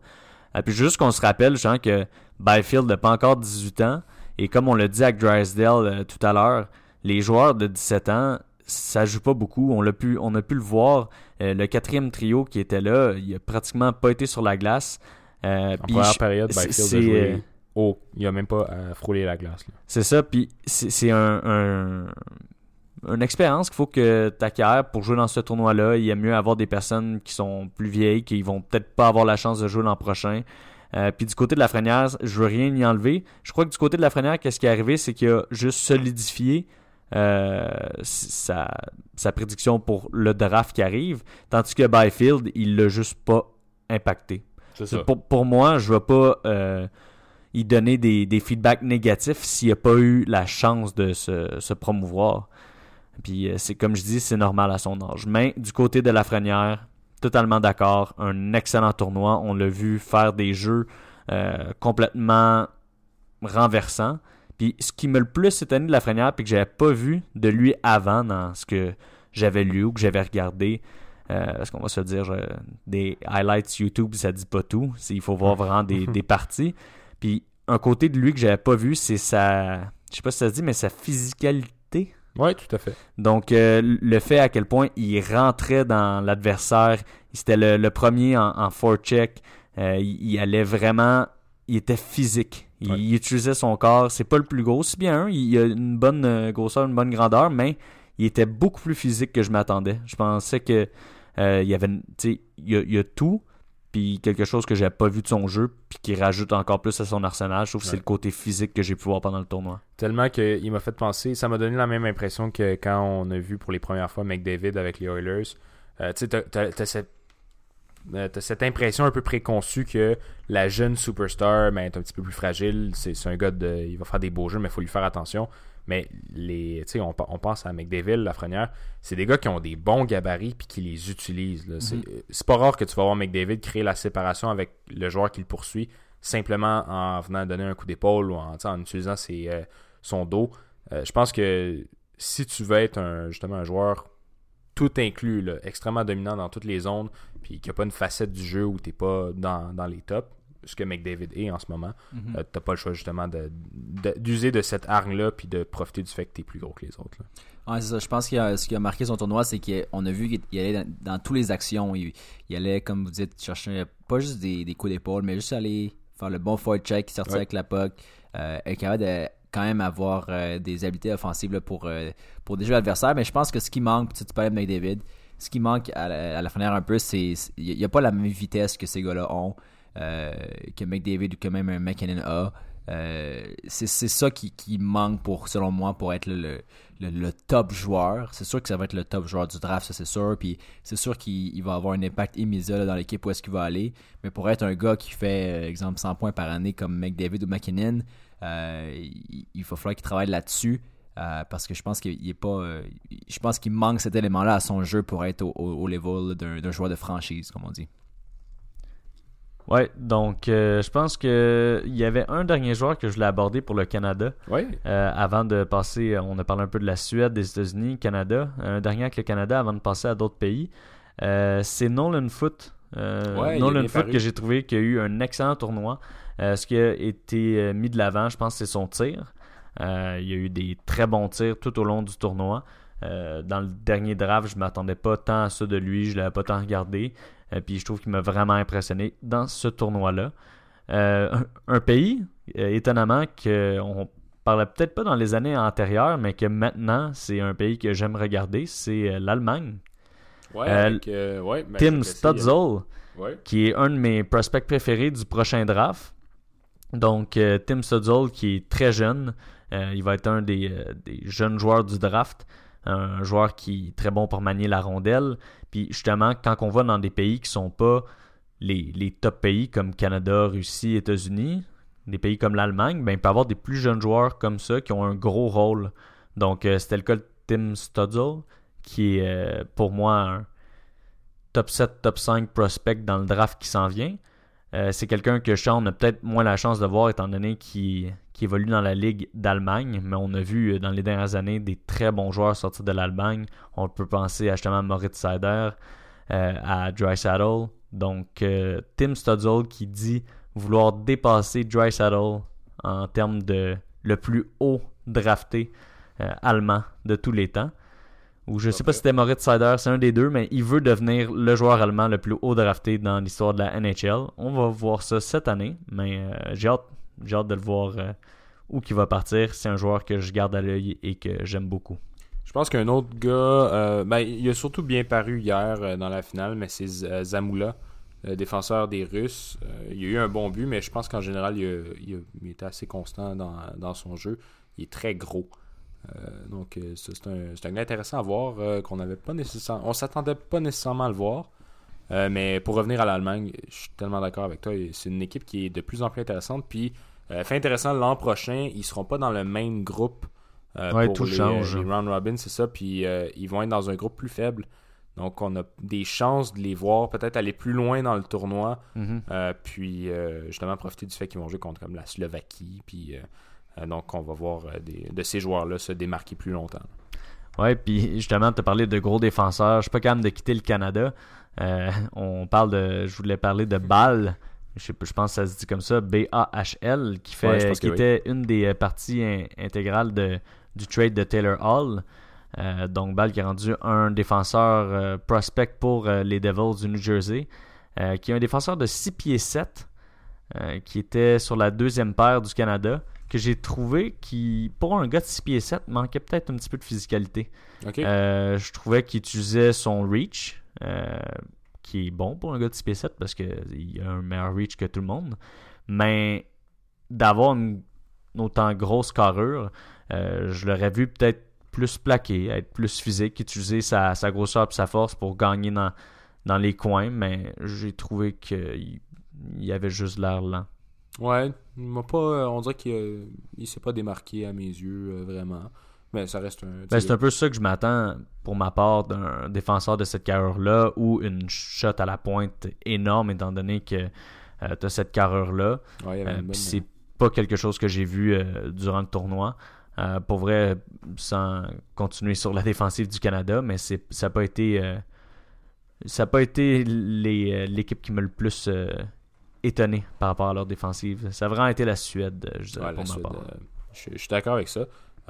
Et puis juste qu'on se rappelle, genre, que Byfield n'a pas encore 18 ans. Et comme on l'a dit avec Drysdale euh, tout à l'heure, les joueurs de 17 ans, ça joue pas beaucoup. On a pu le voir. Euh, le quatrième trio qui était là, il a pratiquement pas été sur la glace. Euh, En première je- période, Byfield a joué euh, haut. Il a même pas à frôler la glace. c'est ça, puis c'est un, un- une expérience qu'il faut que tu acquiers pour jouer dans ce tournoi-là. Il y a mieux avoir des personnes qui sont plus vieilles, qui vont peut-être pas avoir la chance de jouer l'an prochain. Euh, puis du côté de la Frenière, je veux rien y enlever. Je crois que du côté de la Frenière, qu'est-ce qui est arrivé, c'est qu'il a juste solidifié euh, sa, sa prédiction pour le draft qui arrive, tandis que Byfield, il l'a juste pas impacté. Pour, pour moi, je ne vais pas euh, y donner des, des feedbacks négatifs s'il n'a pas eu la chance de se, se promouvoir. Puis euh, c'est comme je dis, c'est normal à son âge. Mais du côté de Lafrenière, totalement d'accord. Un excellent tournoi. On l'a vu faire des jeux euh, complètement renversants. Puis ce qui me le plus étonné de Lafrenière, puis que j'avais pas vu de lui avant dans ce que j'avais lu ou que j'avais regardé, parce qu'on va se dire, des highlights YouTube, ça dit pas tout. Il faut voir vraiment des, [LAUGHS] des parties. Puis un côté de lui que j'avais pas vu, c'est sa, je sais pas si ça se dit, mais sa physicalité. Oui, tout à fait. Donc euh, le fait à quel point il rentrait dans l'adversaire, c'était le, le premier en, en forecheck, euh, il, il allait vraiment, il était physique. Il, Ouais. il utilisait son corps. C'est pas le plus gros, c'est bien. hein, il a une bonne euh, grosseur, une bonne grandeur, mais il était beaucoup plus physique que je m'attendais. Je pensais que euh, il y avait, une- tu sais, il y a, il y a tout, puis quelque chose que j'avais pas vu de son jeu, puis qui rajoute encore plus à son arsenal. Je trouve que c'est le côté physique que j'ai pu voir pendant le tournoi. Tellement qu'il m'a fait penser, ça m'a donné la même impression que quand on a vu pour les premières fois McDavid avec les Oilers. Euh, tu sais, t'as- cette, euh, t'as cette impression un peu préconçue que la jeune superstar ben, est un petit peu plus fragile. C'est c'est un gars de. Il va faire des beaux jeux, mais il faut lui faire attention. Mais les, on, on pense à McDavid, Lafrenière, c'est des gars qui ont des bons gabarits puis qui les utilisent. là. C'est c'est pas rare que tu vas voir McDavid créer la séparation avec le joueur qui le poursuit simplement en venant donner un coup d'épaule ou en, utilisant ses, euh, son dos. Euh, je pense que si tu veux être un, justement un joueur tout inclus, là, extrêmement dominant dans toutes les zones, puis qu'il n'y a pas une facette du jeu où tu n'es pas dans, dans les tops, ce que McDavid est en ce moment, euh, t'as pas le choix justement de- de- d'user de, cette arme-là puis de profiter du fait que tu es plus gros que les autres. là. Ouais, c'est ça. Je pense que ce qui a marqué son tournoi, c'est qu'on a vu qu'il allait dans, dans toutes les actions. Il, il allait, comme vous dites, chercher pas juste des, des coups d'épaule, mais juste aller faire le bon forward check, sortir Ouais. avec la puck, euh, être capable de quand même avoir euh, des habiletés offensives là, pour, euh, pour déjouer l'adversaire. Mais je pense que ce qui manque, tu, tu parlais de McDavid, ce qui manque à la, à la fenêtre un peu, c'est il n'y a pas la même vitesse que ces gars-là ont, que McDavid ou que même un McKinnon a. Euh, c'est ça qui, qui manque pour, selon moi, pour être le, le, top joueur. C'est sûr que ça va être le top joueur du draft, ça c'est sûr. Puis c'est sûr qu'il il va avoir un impact immédiat dans l'équipe où est-ce qu'il va aller. Mais pour être un gars qui fait, euh, exemple, 100 points par année comme McDavid ou McKinnon, euh, il, il va falloir qu'il travaille là-dessus. euh, parce que je pense qu'il est pas. euh, je pense qu'il manque cet élément-là à son jeu pour être au, au, au level d'un joueur de franchise, comme on dit. Ouais, donc euh, je pense que il y avait un dernier joueur que je voulais aborder pour le Canada. Oui, Euh, avant de passer, on a parlé un peu de la Suède, des États-Unis, Canada. Un dernier avec le Canada avant de passer à d'autres pays. Euh, c'est Nolan Foot. Ouais, Nolan Foot paru. que j'ai trouvé qu'il a eu un excellent tournoi. Ce qui a été mis de l'avant, je pense, c'est son tir. Il y a eu des très bons tirs tout au long du tournoi. Euh, dans le dernier draft, je m'attendais pas tant à ça de lui, je l'avais pas tant regardé. Euh, puis je trouve qu'il m'a vraiment impressionné dans ce tournoi-là. Euh, un, un pays, euh, étonnamment, qu'on parlait peut-être pas dans les années antérieures, mais que maintenant, c'est un pays que j'aime regarder, c'est euh, l'Allemagne. Ouais, avec, ouais, ben, Tim Stutzel. Ouais. qui est un de mes prospects préférés du prochain draft. Donc, Tim Stutzel, qui est très jeune, il va être un des, des jeunes joueurs du draft. Un joueur qui est très bon pour manier la rondelle. Puis, justement, quand on va dans des pays qui sont pas les, top pays comme Canada, Russie, États-Unis, des pays comme l'Allemagne, ben, il peut y avoir des plus jeunes joueurs comme ça qui ont un gros rôle. Donc, euh, c'était le cas de Tim Stutzel, qui est euh, pour moi un top 7, top 5 prospect dans le draft qui s'en vient. Euh, c'est quelqu'un que Sean a peut-être moins la chance de voir étant donné qu'il évolue dans la Ligue d'Allemagne, mais on a vu euh, dans les dernières années des très bons joueurs sortir de l'Allemagne. On peut penser à justement Moritz Seider, euh, à Dry Saddle. Donc, Tim Stutzel qui dit vouloir dépasser Dry Saddle en termes de le plus haut drafté allemand de tous les temps. Ou je sais pas si c'était Moritz Seider, c'est un des deux, mais il veut devenir le joueur allemand le plus haut drafté dans l'histoire de la NHL. On va voir ça cette année, mais euh, j'ai hâte, hâte de le voir euh, où il va partir. C'est un joueur que je garde à l'œil et que j'aime beaucoup. Je pense qu'un autre gars, euh, ben, il a surtout bien paru hier dans la finale, mais c'est Z- Zamula, le défenseur des Russes. Il a eu un bon but, mais je pense qu'en général, il, a- il a- il était assez constant dans, dans son jeu. Il est très gros. Euh, donc, euh, ça, c'est un, un gars intéressant à voir euh, qu'on n'avait pas nécessairement. On s'attendait pas nécessairement à le voir. Mais pour revenir à l'Allemagne, je suis tellement d'accord avec toi. C'est une équipe qui est de plus en plus intéressante. Puis, fait intéressant, l'an prochain, ils seront pas dans le même groupe. euh, Ouais, pour tout les, change. les round robin, c'est ça. Puis, euh, ils vont être dans un groupe plus faible. Donc, on a des chances de les voir peut-être aller plus loin dans le tournoi. Euh, puis, justement, profiter du fait qu'ils vont jouer contre comme la Slovaquie. Puis, donc, on va voir euh, des- de ces joueurs-là se démarquer plus longtemps. Ouais, puis justement, tu as parlé de gros défenseurs. Je suis pas capable de quitter le Canada. Euh, on parle de. Je voulais parler de Ball. Je, sais pas, je pense que ça se dit comme ça, B-A-H-L, qui, fait, Ouais, qui oui. était une des euh, parties in- intégrales de, du trade de Taylor Hall. Euh, donc, Ball qui est rendu un défenseur euh, prospect pour euh, les Devils du New Jersey, euh, qui est un défenseur de 6 pieds 7, euh, qui était sur la deuxième paire du Canada, que j'ai trouvé qui, pour un gars de 6 pieds 7, manquait peut-être un petit peu de physicalité. Euh, je trouvais qu'il utilisait son reach, euh, qui est bon pour un gars de 6 pieds 7 parce qu'il a un meilleur reach que tout le monde. Mais d'avoir une, une autant grosse carrure, euh, je l'aurais vu peut-être plus plaqué, être plus physique, utiliser sa, sa grosseur et sa force pour gagner dans, dans les coins. Mais j'ai trouvé qu'il il avait juste l'air lent. Ouais, m'a pas, euh, on dirait qu'il euh, il s'est pas démarqué à mes yeux, euh, vraiment. Mais ça reste un... Ben, c'est un peu ça que je m'attends pour ma part d'un défenseur de cette carrure-là ou une shot à la pointe énorme étant donné que tu as cette carrure-là. Ouais, Euh, c'est pas quelque chose que j'ai vu euh, durant le tournoi. Euh, pour vrai, sans continuer sur la défensive du Canada, mais c'est ça n'a pas été euh, ça a pas été les, euh, l'équipe qui m'a le plus euh, étonné par rapport à leur défensive. Ça a vraiment été la Suède, euh, je dirais, Ouais, pour ma Suède, part. euh, je, je suis d'accord avec ça.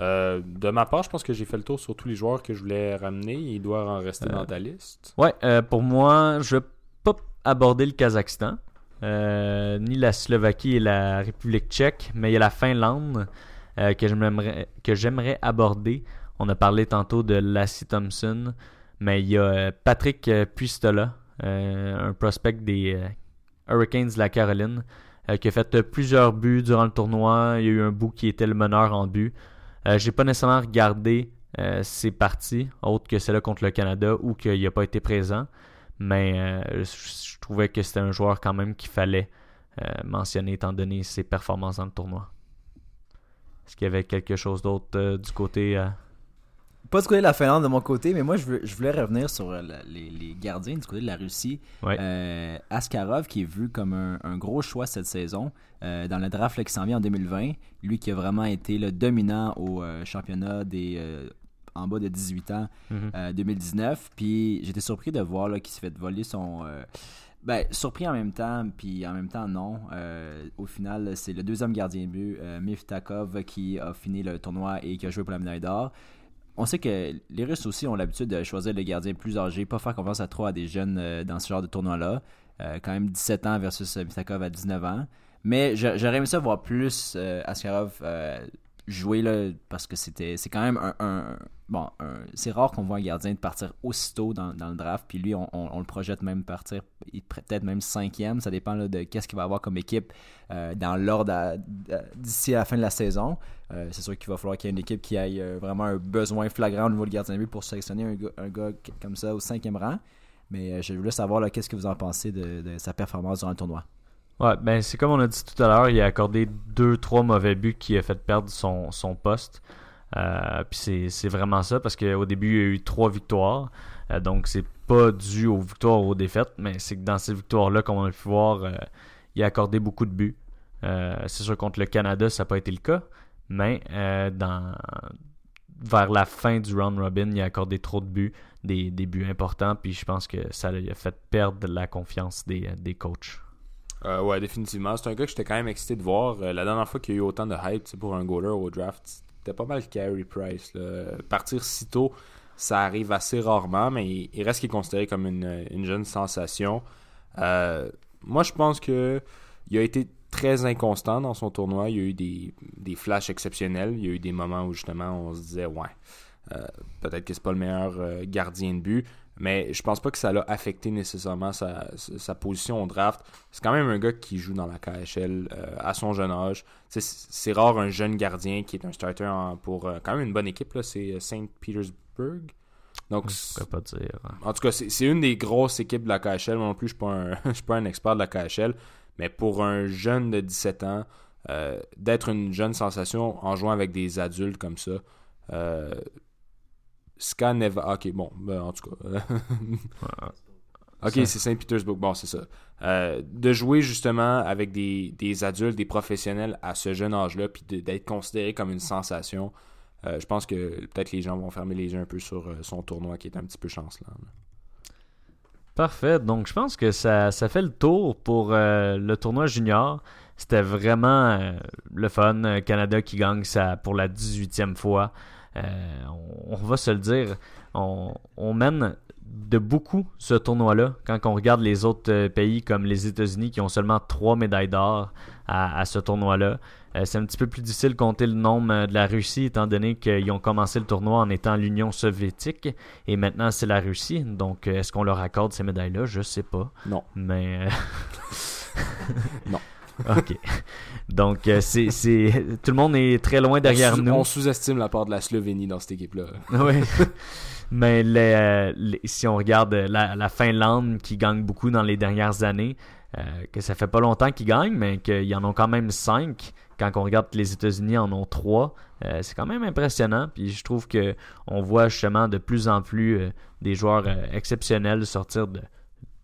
Euh, de ma part, je pense que j'ai fait le tour sur tous les joueurs que je voulais ramener. Il doit en rester Euh, dans ta liste. Ouais, euh, pour moi, je vais pas aborder le Kazakhstan, ni la Slovaquie et la République tchèque, mais il y a la Finlande que j'aimerais aborder. On a parlé tantôt de Lassie Thompson, mais il y a Patrick Puistola, un prospect des Hurricanes de la Caroline, euh, qui a fait plusieurs buts durant le tournoi. Il y a eu un bout qui était le meneur en but. Euh, J'ai pas nécessairement regardé euh, ses parties, autres que celle-là contre le Canada, ou qu'il n'a pas été présent. Mais je, trouvais que c'était un joueur quand même qu'il fallait mentionner étant donné ses performances dans le tournoi. Est-ce qu'il y avait quelque chose d'autre du côté... Pas du côté de la Finlande de mon côté, mais moi je, veux- je voulais revenir sur euh, la- les, les gardiens du côté de la Russie. Ouais. Euh, Askarov qui est vu comme un, un gros choix cette saison euh, dans le draft là, qui s'en vient en 2020. Lui qui a vraiment été le dominant au euh, championnat des en bas de 18 ans mhm. euh, 2019. Puis j'étais surpris de voir là, qu'il s'est fait voler son. ben, surpris en même temps, puis en même temps non. Euh, au final, c'est le deuxième gardien de but, euh, Miftakov, qui a fini le tournoi et qui a joué pour la médaille d'or. On sait que les Russes aussi ont l'habitude de choisir le gardien plus âgé, pas faire confiance à trop à des jeunes euh, dans ce genre de tournoi-là. Euh, quand même 17 ans versus euh, Miftakov à 19 ans. Mais j'a- j'aurais aimé ça voir plus Askarov jouer là, parce que c'était c'est quand même un, bon c'est rare qu'on voit un gardien de partir aussitôt dans, le draft puis lui on, le projette même partir peut-être même cinquième ça dépend de qu'est-ce qu'il va avoir comme équipe euh, dans l'ordre d'ici à la fin de la saison. Euh, c'est sûr qu'il va falloir qu'il y ait une équipe qui ait euh, vraiment un besoin flagrant au niveau du gardien de but pour sélectionner un gars, un gars, comme ça au cinquième rang. Mais je voulais savoir qu'est-ce que vous en pensez de, de sa performance durant le tournoi? Ouais, ben c'est comme on a dit tout à l'heure, il a accordé deux, trois mauvais buts qui a fait perdre son, son poste. Euh, puis c'est vraiment ça parce qu'au début, il y a eu trois victoires. Euh, donc c'est pas dû aux victoires ou aux défaites, mais c'est que dans ces victoires-là, comme on a pu voir, euh, il a accordé beaucoup de buts. c'est sûr contre le Canada, ça n'a pas été le cas, mais dans vers la fin du round robin, il a accordé trop de buts, des, des buts importants, puis je pense que ça lui a fait perdre la confiance des, des coachs. Euh, ouais, définitivement. C'est un gars que j'étais quand même excité de voir. Euh, la dernière fois qu'il y a eu autant de hype pour un goaler au draft, c'était pas mal Carey Price. Partir si tôt, ça arrive assez rarement, mais il, reste qu'il est considéré comme une, jeune sensation. Euh, moi, je pense que il a été très inconstant dans son tournoi. Il y a eu des, des flashs exceptionnels. Il y a eu des moments où justement on se disait ouais, peut-être que c'est pas le meilleur gardien de but. Mais je pense pas que ça l'a affecté nécessairement sa, sa, position au draft. C'est quand même un gars qui joue dans la KHL euh, à son jeune âge. C'est rare un jeune gardien qui est un starter pour euh, quand même une bonne équipe. C'est euh, Saint Petersburg. Donc, je pas dire. En tout cas, c'est une des grosses équipes de la KHL. Moi non plus, je ne [LAUGHS] suis, pas un expert de la KHL. Mais pour un jeune de 17 ans, d'être une jeune sensation en jouant avec des adultes comme ça, Scan Ok, bon, ben, en tout cas. [LAUGHS] ok, c'est Saint-Pétersbourg. Bon, c'est ça. Euh, de jouer justement avec des, adultes, des professionnels à ce jeune âge-là, puis d'être considéré comme une sensation, euh, je pense que peut-être les gens vont fermer les yeux un peu sur euh, son tournoi qui est un petit peu chancelant. Parfait. Donc, je pense que ça, ça fait le tour pour le tournoi junior. C'était vraiment le fun. Canada qui gagne ça pour la 18e fois. Euh, on, va se le dire, on, mène de beaucoup ce tournoi-là. Quand on regarde les autres euh, pays comme les États-Unis qui ont seulement trois médailles d'or à, ce tournoi-là, euh, c'est un petit peu plus difficile de compter le nombre de la Russie étant donné qu'ils ont commencé le tournoi en étant l'Union soviétique et maintenant c'est la Russie. Donc est-ce qu'on leur accorde ces médailles-là? Je sais pas. Non. Mais. [LAUGHS] non. [LAUGHS] OK. Donc, euh, c'est, tout le monde est très loin derrière nous. On sous-estime la part de la Slovénie dans cette équipe-là. [LAUGHS] oui. [LAUGHS] Mais euh, si on regarde la, Finlande qui gagne beaucoup dans les dernières années, euh, que ça fait pas longtemps qu'ils gagnent, mais qu'ils en ont quand même cinq. Quand on regarde les États-Unis en ont trois, c'est quand même impressionnant. Puis je trouve que on voit justement de plus en plus des joueurs exceptionnels sortir de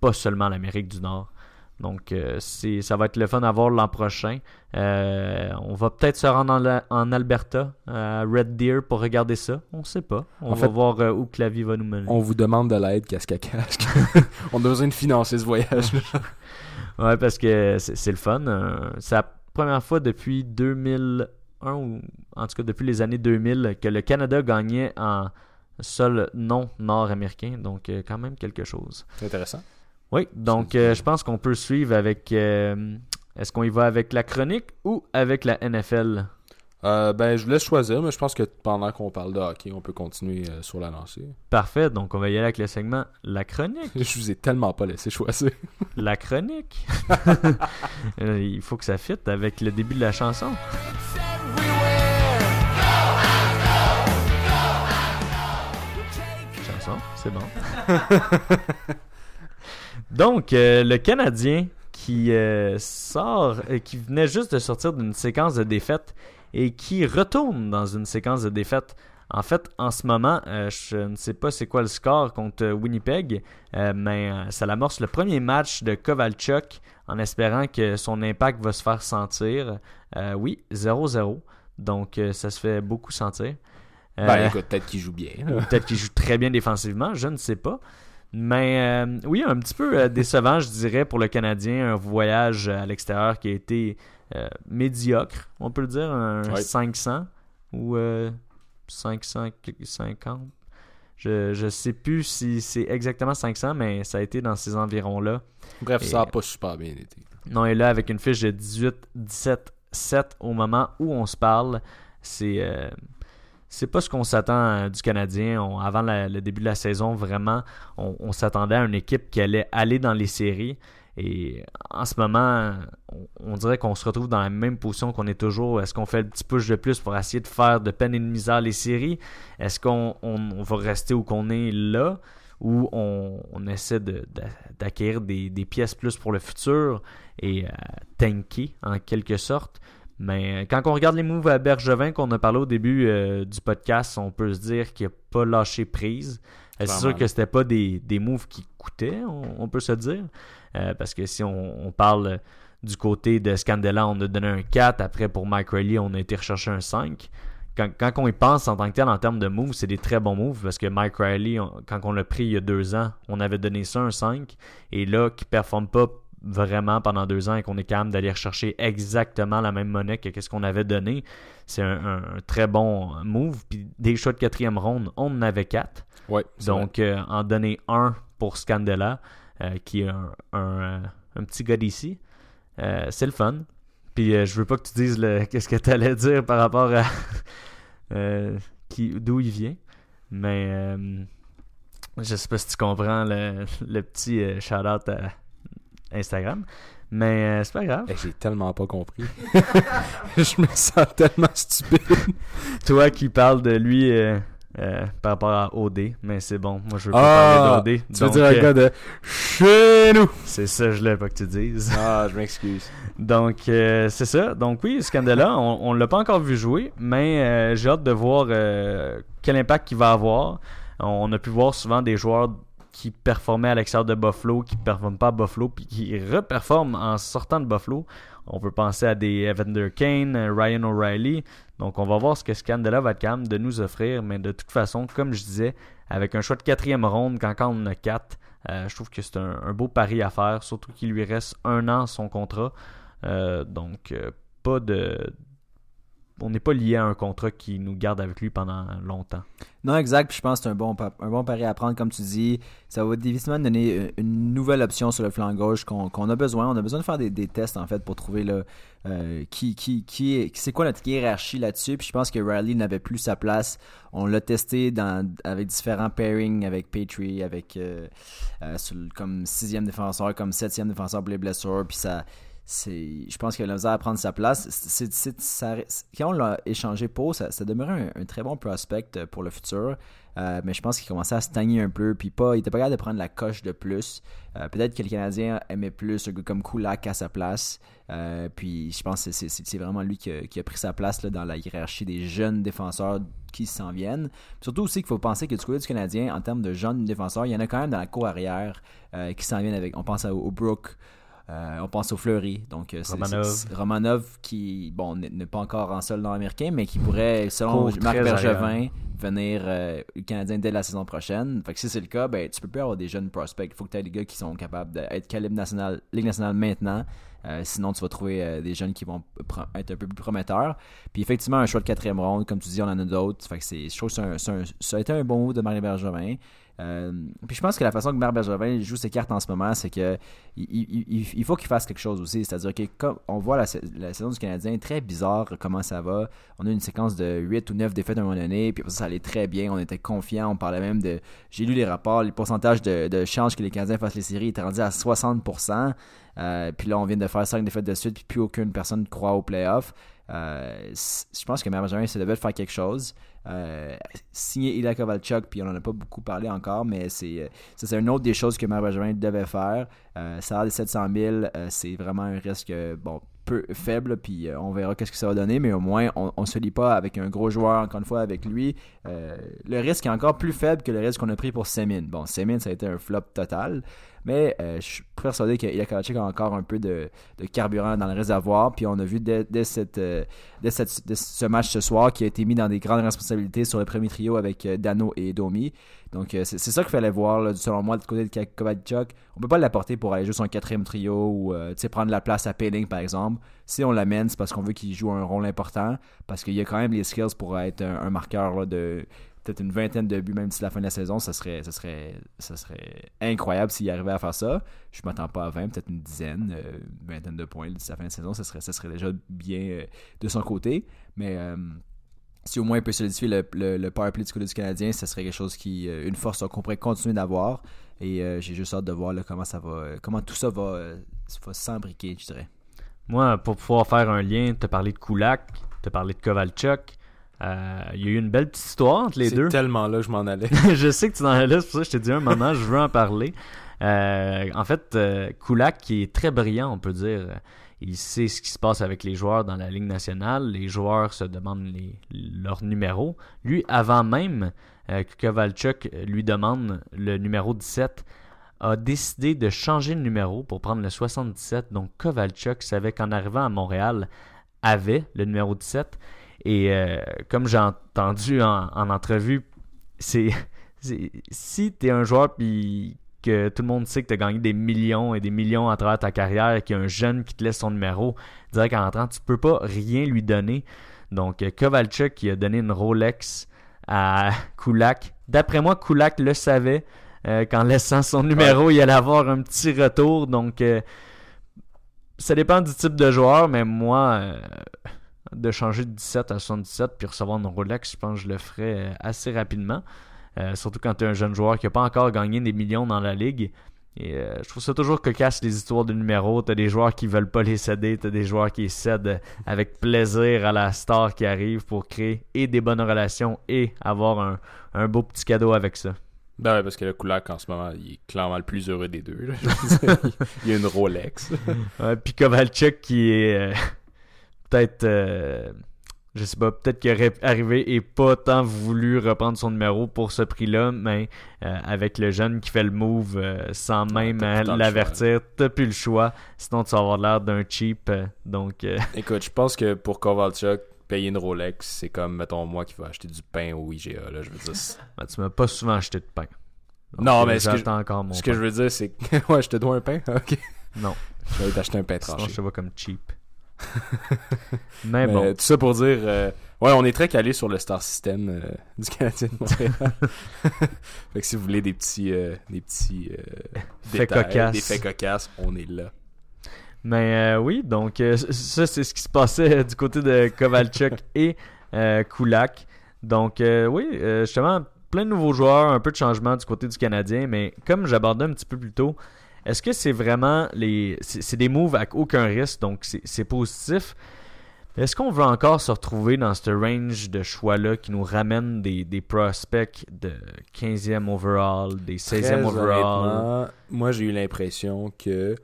pas seulement l'Amérique du Nord. Donc, euh, ça va être le fun à voir l'an prochain. Euh, on va peut-être se rendre en, Alberta, à Red Deer, pour regarder ça. On ne sait pas. On va voir euh, où que la vie va nous mener. On vous demande de l'aide, casque à casque. on a besoin de financer ce voyage. [LAUGHS] ouais, parce que c'est le fun. c'est la première fois depuis 2001, ou en tout cas depuis les années 2000, que le Canada gagnait en seul non nord-américain. Donc, quand même quelque chose. C'est intéressant. Oui, donc euh, je pense qu'on peut suivre avec. Euh, est-ce qu'on y va avec la chronique ou avec la NFL euh, Ben, je vous laisse choisir, mais je pense que pendant qu'on parle de hockey, on peut continuer sur la lancée. Parfait, donc on va y aller avec le segment La chronique. [LAUGHS] je vous ai tellement pas laissé choisir. la chronique [LAUGHS] Il faut que ça fitte avec le début de la chanson. Chanson, c'est bon. [LAUGHS] Donc, euh, le Canadien qui euh, sort, euh, qui venait juste de sortir d'une séquence de défaites et qui retourne dans une séquence de défaites. En fait, en ce moment, je ne sais pas c'est quoi le score contre Winnipeg, mais ça l'amorce le premier match de Kovalchuk en espérant que son impact va se faire sentir. oui, 0-0. Donc, ça se fait beaucoup sentir. Ben, écoute, peut-être qu'il joue bien. peut-être qu'il joue très bien défensivement, je ne sais pas. Mais euh, oui, un petit peu euh, décevant, je dirais, pour le Canadien. Un voyage à l'extérieur qui a été euh, médiocre, on peut le dire, un 500 ou 550. Je ne sais plus si c'est exactement 500, mais ça a été dans ces environs-là. Bref, ça n'a pas super bien été. Non, et là, avec une fiche de 18-17-7 au moment où on se parle, c'est c'est pas ce qu'on s'attend du Canadien. avant le début de la saison, vraiment, on, s'attendait à une équipe qui allait aller dans les séries. Et en ce moment, on, dirait qu'on se retrouve dans la même position qu'on est toujours. Est-ce qu'on fait le petit push de plus pour essayer de faire de peine et de misère les séries? Est-ce qu'on va rester où qu'on est là? Ou on, essaie d'acquérir des, pièces plus pour le futur et euh, tanker en quelque sorte? Mais quand on regarde les moves à Bergevin qu'on a parlé au début euh, du podcast, on peut se dire qu'il n'a pas lâché prise. C'est sûr que c'était pas des, des moves qui coûtaient, on peut se dire? Euh, parce que si on, parle du côté de Scandella, on a donné un 4. Après, pour Mike Riley, on a été rechercher un 5. Quand, on y pense en tant que tel en termes de moves, c'est des très bons moves parce que Mike Riley, quand on l'a pris il y a deux ans, on avait donné ça un 5. Et là, qui ne performe pas vraiment pendant deux ans et qu'on est capable d'aller rechercher exactement la même monnaie que ce qu'on avait donné, c'est un, très bon move. Puis des choix de quatrième ronde, on en avait quatre. Donc, euh, en donner un pour Scandella, euh, qui est un, un, euh, petit gars d'ici. Euh, c'est le fun. Puis je veux pas que tu dises [LAUGHS] qu'est-ce que tu allais dire par rapport à [LAUGHS] d'où il vient. Mais je sais pas si tu comprends le, le petit shout-out à Instagram. Mais c'est pas grave. J'ai tellement pas compris. [LAUGHS] je me sens tellement stupide. [LAUGHS] Toi qui parles de lui euh, par rapport à OD, mais c'est bon. Moi, je veux pas parler d'OD. Tu veux dire un euh, gars de chez nous C'est ça, je l'ai pas que tu dises. Ah, je m'excuse. Donc, euh, c'est ça. Donc, oui, Scandella, on, on l'a pas encore vu jouer, mais j'ai hâte de voir quel impact il va avoir. On a pu voir souvent des joueurs qui performaient à l'extérieur de Buffalo, qui ne performent pas à Buffalo, puis qui reperforment en sortant de Buffalo. On peut penser à des Evander Kane, Ryan O'Reilly. Donc, on va voir ce que Scandella va être capable de nous offrir. Mais de toute façon, comme je disais, avec un choix de quatrième ronde, quand, quand on a quatre, euh, je trouve que c'est un, beau pari à faire. Surtout qu'il lui reste un an son contrat. Euh, donc, euh, pas de, on n'est pas lié à un contrat qui nous garde avec lui pendant longtemps. Non, exact. je pense que c'est un bon, un pari à prendre, comme tu dis. Ça va définitivement donner une nouvelle option sur le flanc gauche qu'on a besoin. On a besoin de faire des, tests, en fait, pour trouver euh, qui, qui, qui est, c'est quoi notre hiérarchie là-dessus. Puis je pense que Riley n'avait plus sa place. On l'a testé avec différents pairings, avec Petrie, avec euh, euh, comme sixième défenseur, comme septième défenseur pour les blessures. Je pense qu'il a à prendre sa place. quand on l'a échangé pour, ça, demeurait un, très bon prospect euh, pour le futur. Euh, mais je pense qu'il commençait à stagner un peu. Puis pas, il était pas capable de prendre la coche de plus. Euh, peut-être que le Canadien aimait plus un gars comme Kulak à sa place. puis je pense que c'est vraiment lui qui a, pris sa place dans la hiérarchie des jeunes défenseurs qui s'en viennent. Surtout aussi qu'il faut penser que du côté du Canadien, en termes de jeunes défenseurs, il y en a quand même dans la cour arrière qui s'en viennent avec. On pense à, au Brook. Euh, on pense au Fleury. Donc, euh, Romanov. Romanov qui, bon, n'est pas encore en sol dans l'américain, mais qui pourrait, selon Marc Bergevin, venir euh, Canadien dès la saison prochaine. Fait que si c'est le cas, ben, tu peux plus avoir des jeunes prospects. Il faut que tu aies des gars qui sont capables d'être calibre national, Ligue nationale maintenant. sinon, tu vas trouver des jeunes qui vont être un peu plus prometteurs. Puis effectivement, un choix de quatrième ronde, comme tu dis, on en a d'autres. Fait que je trouve que ça a été un bon mot de Marc Bergevin. Euh, puis je pense que la façon que Marc Bergevin joue ses cartes en ce moment, c'est que il, faut qu'il fasse quelque chose aussi. C'est-à-dire que on voit la, saison du Canadien très bizarre comment ça va. On a une séquence de 8 ou 9 défaites à un moment donné, puis ça, allait très bien. On était confiants. On parlait même de. J'ai lu les rapports, les pourcentages de, de chances que les Canadiens fassent les séries étaient rendus à 60%. Euh, puis là, on vient de faire 5 défaites de suite, puis plus aucune personne croit aux playoffs. Euh, je pense que Marc Bergevin se devait faire quelque chose. Euh, signer Ila Kovalchuk, puis on en a pas beaucoup parlé encore, mais c'est euh, une autre des choses que Marc devait faire. Euh, ça a des 700 000, c'est vraiment un risque bon peu faible, puis on verra qu'est-ce que ça va donner, mais au moins on, ne se lie pas avec un gros joueur encore une fois avec lui. le risque est encore plus faible que le risque qu'on a pris pour Semin. Bon, Semin ça a été un flop total. Mais euh, je suis persuadé Kovalchuk a encore un peu de, carburant dans le réservoir. Puis on a vu dès, cette, euh, ce match ce soir qui a été mis dans des grandes responsabilités sur le premier trio avec euh, Dano et Domi. Donc c'est ça qu'il fallait voir, selon moi, du côté de Kovalchuk. On peut pas l'apporter pour aller jouer son quatrième trio ou prendre la place à Payling, par exemple. Si on l'amène, c'est parce qu'on veut qu'il joue un rôle important. Parce qu'il y a quand même les skills pour être un, marqueur de peut-être une vingtaine de buts même d'ici la fin de la saison, ça serait, ça serait, incroyable s'il arrivait à faire ça. Je ne m'attends pas à 20, peut-être une dizaine, euh, une vingtaine de points d'ici la fin de la saison, ça serait, ça serait déjà bien euh, de son côté. Mais euh, si au moins il peut solidifier le, le, power play du côté du Canadien, ça serait quelque chose qui, une force qu'on pourrait continuer d'avoir. Et j'ai juste hâte de voir comment ça va, comment tout ça va, va s'embriquer, je dirais. Moi, pour pouvoir faire un lien, te parler de Kulak, te parler de Kovalchuk. Euh, Il y a eu une belle petite histoire entre les C'est deux. tellement là que je m'en allais. [LAUGHS] je sais que tu en as là, c'est pour ça que je t'ai dit un moment, je veux en parler. Euh, en fait, euh, Kulak, qui est très brillant, on peut dire, euh, il sait ce qui se passe avec les joueurs dans la Ligue nationale. Les joueurs se demandent les, leur numéro. Lui, avant même que Kovalchuk lui demande le numéro 17, a décidé de changer de numéro pour prendre le 77. Donc Kovalchuk savait qu'en arrivant à Montréal, avait le numéro 17. Et euh, comme j'ai entendu en, en entrevue, c'est [LAUGHS] si tu es un joueur puis que tout le monde sait que tu as gagné des millions et des millions à travers ta carrière et qu'il y a un jeune qui te laisse son numéro, direct en rentrant, tu peux pas rien lui donner. Donc euh, Kovalchuk qui a donné une Rolex à [LAUGHS] Kulak. D'après moi, Kulak le savait euh, qu'en laissant son numéro, il allait avoir un petit retour. Donc euh, ça dépend du type de joueur, mais moi, euh, de changer de 17 à 77 puis recevoir une Rolex, je pense que je le ferais euh, assez rapidement. Euh, surtout quand tu es un jeune joueur qui n'a pas encore gagné des millions dans la ligue. Et euh, je trouve ça toujours cocasse les histoires de numéros. T'as des joueurs qui veulent pas les céder, t'as des joueurs qui cèdent avec plaisir à la star qui arrive pour créer et des bonnes relations et avoir un, un beau petit cadeau avec ça. Ben ouais, parce que le Kulak, en ce moment, il est clairement le plus heureux des deux. là. [LAUGHS] Il y a une Rolex. Puis Kovalchuk qui est peut-être, euh, je sais pas, peut-être qu'il aurait arrivé et pas tant voulu reprendre son numéro pour ce prix-là, mais euh, avec le jeune qui fait le move euh, sans même le l'avertir, t'as plus le choix. Sinon, tu vas avoir l'air d'un cheap. euh, donc, euh, [LAUGHS] Écoute, je pense que pour Kovalchuk, payer une Rolex, c'est comme, mettons, moi qui vais acheter du pain au IGA. Là, je veux dire, [LAUGHS] ben, tu m'as pas souvent acheté de pain. Donc, Non, mais ce que j'attends encore mon ce que je veux dire, c'est que. [LAUGHS] ouais, je te dois un pain? Ok. Non, Je vais t'acheter un pain sinon tranché. je te vois comme cheap. [LAUGHS] mais Mais bon. Tout ça pour dire, euh, ouais, on est très calé sur le star system euh, [LAUGHS] du Canadien de Montréal. [LAUGHS] fait que si vous voulez des petits, euh, des petits détails, cocasses. des faits cocasses, on est là. Mais oui, donc ça, c'est ce qui se passait du côté de Kovalchuk et Kulak. Donc oui, justement, plein de nouveaux joueurs, un peu de changement du côté du Canadien, mais comme j'abordais un petit peu plus tôt, est-ce que c'est vraiment les... C'est des moves avec aucun risque, donc c'est positif? Est-ce qu'on veut encore se retrouver dans ce range de choix-là qui nous ramène des, des prospects de 15e overall, des 16e Très overall? moi j'ai eu l'impression que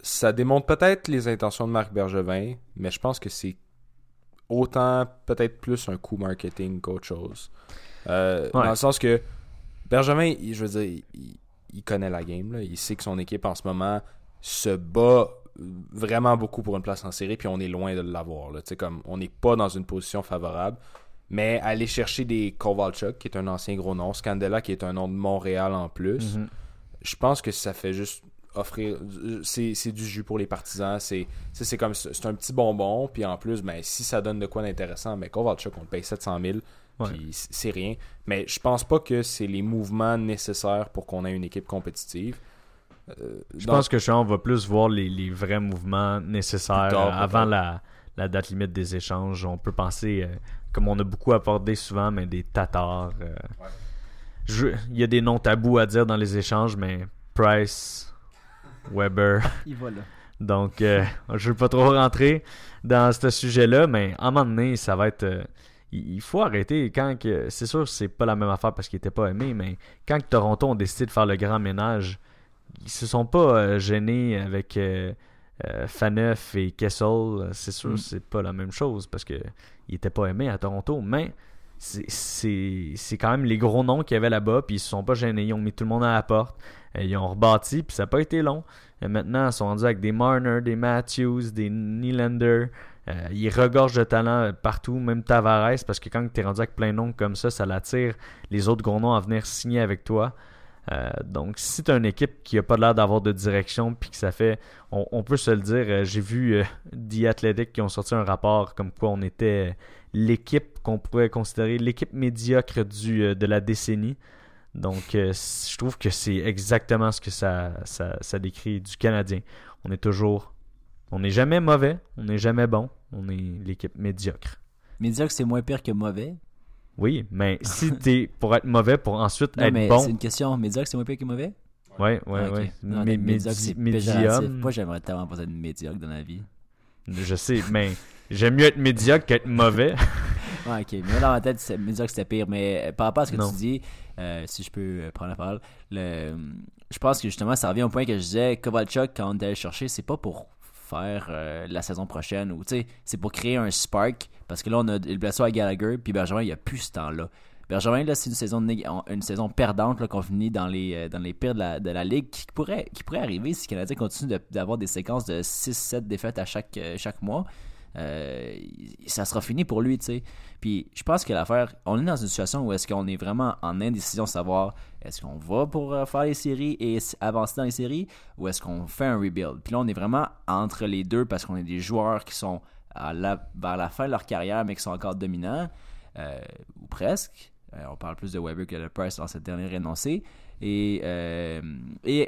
ça démontre peut-être les intentions de Marc Bergevin, mais je pense que c'est autant peut-être plus un coup marketing qu'autre chose. Euh, Ouais. Dans le sens que Bergevin, je veux dire, il, il connaît la game, là. il sait que son équipe en ce moment se bat vraiment beaucoup pour une place en série, puis on est loin de l'avoir. comme on n'est pas dans une position favorable. Mais aller chercher des Kovalchuk, qui est un ancien gros nom, Scandella, qui est un nom de Montréal en plus, Mhm. je pense que ça fait juste offrir c'est du jus pour les partisans c'est comme c'est un petit bonbon puis en plus ben si ça donne de quoi d'intéressant mais Kovalchuk on le paye 700 000 Ouais. puis c- c'est rien mais je pense pas que c'est les mouvements nécessaires pour qu'on ait une équipe compétitive Euh, Je donc, pense que Sean va plus voir les, les vrais mouvements nécessaires tard, euh, avant la, la date limite des échanges. On peut penser, euh, comme on a beaucoup abordé souvent, mais des tatars. euh, je- Il y a des noms tabous à dire dans les échanges, mais Price, Weber. [LAUGHS] Il va là. Donc, euh, je veux pas trop rentrer dans ce sujet-là, mais à un moment donné, ça va être. Il faut arrêter quand que. C'est sûr, c'est pas la même affaire parce qu'il était pas aimé, mais quand que Toronto ont décidé de faire le grand ménage, ils se sont pas euh, gênés avec euh, euh, Faneuf et Kessel. C'est sûr, Mm. c'est pas la même chose parce que il était pas aimé à Toronto, mais c'est- c'est c'est quand même les gros noms qu'il y avait là-bas, puis ils se sont pas gênés. Ils ont mis tout le monde à la porte. Ils ont rebâti, puis ça n'a pas été long. Et maintenant, ils sont rendus avec des Marner, des Matthews, des Nylander. Euh, ils regorgent de talent partout, même Tavares, parce que quand tu es rendu avec plein de noms comme ça, ça l'attire les autres gros noms à venir signer avec toi. Euh, donc, si tu as une équipe qui a pas l'air d'avoir de direction, puis que ça fait, on, peut se le dire, euh, j'ai vu euh, [LAUGHS] The Athletic qui ont sorti un rapport comme quoi on était euh, l'équipe qu'on pourrait considérer l'équipe médiocre du, euh, de la décennie. Donc, euh, je trouve que c'est exactement ce que ça, ça décrit du Canadien. On est toujours. On n'est jamais mauvais, on n'est jamais bon, on est l'équipe médiocre. Médiocre, c'est moins pire que mauvais. Oui, mais si [LAUGHS] t'es pour être mauvais, pour ensuite Non, être mais bon. c'est une question. Médiocre, c'est moins pire que mauvais? Ouais, ouais, Ah, ok. ouais. Non, Mais médiocre, médi- c'est péjoratif. Moi, j'aimerais tellement pas être médiocre dans la vie. Je sais, mais j'aime mieux être médiocre qu'être mauvais. [LAUGHS] Ouais, ok. Mais dans ma tête, c'est- médiocre, c'était pire. Mais euh, par rapport à ce que Non. tu dis, euh, si je peux euh, prendre la parole, le- je pense que justement, ça revient au point que je disais, Kovalchuk, quand on est allé le chercher, c'est pas pour faire euh, la saison prochaine ou tu sais, c'est pour créer un spark parce que là on a le blessure à Gallagher puis Benjamin il y a plus ce temps-là. Benjamin là c'est une saison une saison perdante qu'on finit dans les euh, dans les pires de la, de la ligue qui pourrait qui pourrait arriver si le Canadien continue d'avoir des séquences de 6 7 défaites à chaque euh, chaque mois. Euh, ça sera fini pour lui, tu sais. Puis je pense que l'affaire, on est dans une situation où est-ce qu'on est vraiment en indécision de savoir est-ce qu'on va pour euh, faire les séries et avancer dans les séries ou est-ce qu'on fait un rebuild. Puis là, on est vraiment entre les deux parce qu'on est des joueurs qui sont à la, vers la fin de leur carrière mais qui sont encore dominants, euh, ou presque. On parle plus de Weber que de Price dans cette dernière énoncée. Et,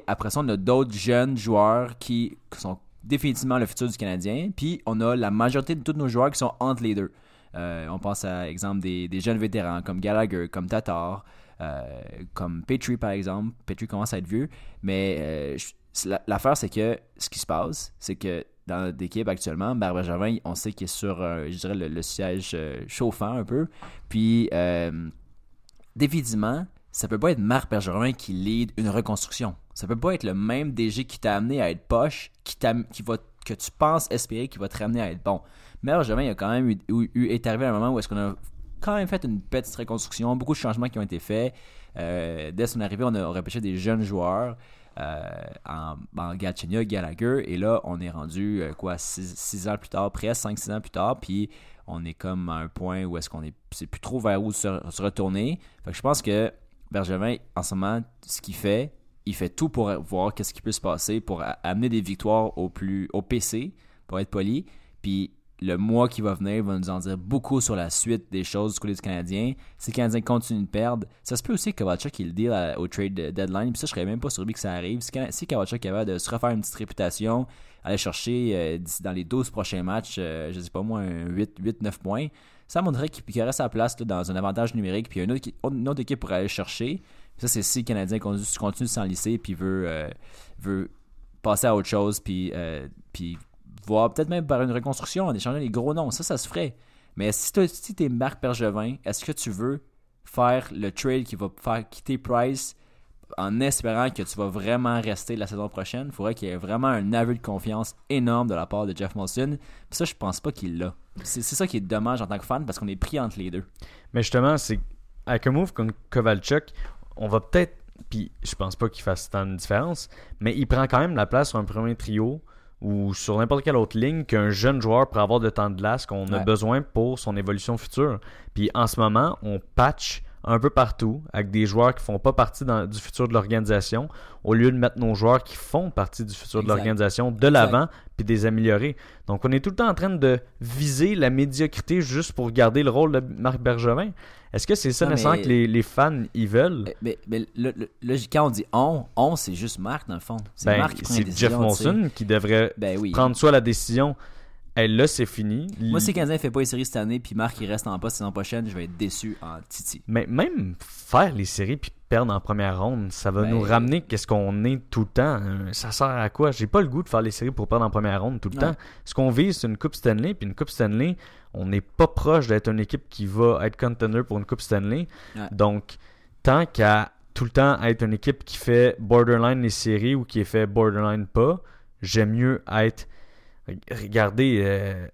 après ça, on a d'autres jeunes joueurs qui sont définitivement le futur du Canadien. Puis on a la majorité de tous nos joueurs qui sont entre les deux. Euh, on pense à exemple des, jeunes vétérans comme Gallagher, comme Tatar, euh, comme Petrie par exemple. Petrie commence à être vieux, mais euh, l'affaire c'est que ce qui se passe, c'est que dans notre équipe actuellement, Barbara Gervin, on sait qu'il est sur, je dirais, le, siège chauffant un peu. Puis, définitivement, ça peut pas être Marc Bergeron qui lead une reconstruction. Ça peut pas être le même DG qui t'a amené à être poche, qui, qui va, que tu penses espérer qui va te ramener à être bon. Mais Bergeron, il a quand même eu, est arrivé à un moment où est-ce qu'on a quand même fait une petite reconstruction, beaucoup de changements qui ont été faits. Euh, dès son arrivée, on a repêché des jeunes joueurs euh, en, en Gallagher, et là, on est rendu, euh, quoi, 6 ans plus tard, presque 5-6 ans plus tard, puis on est comme à un point où est-ce qu'on est, c'est plus trop vers où se, se retourner. Fait que je pense que Bergevin, en ce moment, ce qu'il fait, il fait tout pour voir qu'est-ce qui peut se passer, pour amener des victoires au plus au PC, pour être poli. Puis le mois qui va venir va nous en dire beaucoup sur la suite des choses du côté du Canadien. Si le Canadien continue de perdre, ça se peut aussi que Kovalchuk il deal à- au trade deadline. Puis ça, je serais même pas surpris que ça arrive. Si, si est capable de se refaire une petite réputation, aller chercher euh, dans les 12 prochains matchs, euh, je sais pas moi, un 8-9 points, ça montrerait qu'il qu'il aurait sa place dans un avantage numérique. Puis une autre, équipe- pour aller le chercher. Ça, c'est si le Canadien continue, continue de s'enlisser puis veut, euh, veut passer à autre chose puis, euh, puis voir peut-être même par une reconstruction en échangeant les gros noms. Ça, ça se ferait. Mais si tu es Marc Bergevin, est-ce que tu veux faire le trade qui va faire quitter Price en espérant que tu vas vraiment rester la saison prochaine? Il faudrait qu'il y ait vraiment un aveu de confiance énorme de la part de Jeff Molson. Puis ça, je pense pas qu'il l'a. C'est ça qui est dommage en tant que fan parce qu'on est pris entre les deux. Mais justement, c'est avec un move comme Kovalchuk, on va peut-être, puis je pense pas qu'il fasse tant de différence, mais il prend quand même la place sur un premier trio ou sur n'importe quelle autre ligne qu'un jeune joueur pour avoir de temps de glace qu'on a besoin pour son évolution future. Puis en ce moment, on patch un peu partout avec des joueurs qui font pas partie dans- du futur de l'organisation au lieu de mettre nos joueurs qui font partie du futur de l'organisation de l'avant puis de les améliorer. Donc on est tout le temps en train de viser la médiocrité juste pour garder le rôle de Marc Bergevin. Est-ce que c'est ça nécessairement que les, les fans y veulent? Mais, mais, le- quand on dit on, on, c'est juste Marc dans le fond. C'est Ben, Marc qui prend c'est Jeff. Molson qui devrait Ben oui. prendre soit la décision, hey, là c'est fini. Moi, si le Canadien fait pas les séries cette année, puis Marc il reste en poste saison prochaine, je vais être déçu en Titi. Mais même faire les séries puis perdre en première ronde, ça va Ben- nous ramener qu'est-ce qu'on est tout le temps. Euh, Ça sert à quoi? J'ai pas le goût de faire les séries pour perdre en première ronde tout le Ouais. temps. Ce qu'on vise, c'est une Coupe Stanley, puis une Coupe Stanley, on n'est pas proche d'être une équipe qui va être contender pour une Coupe Stanley. Ouais. Donc, tant qu'à tout le temps être une équipe qui fait borderline les séries ou qui est fait borderline pas, j'aime mieux être. Regardez, euh,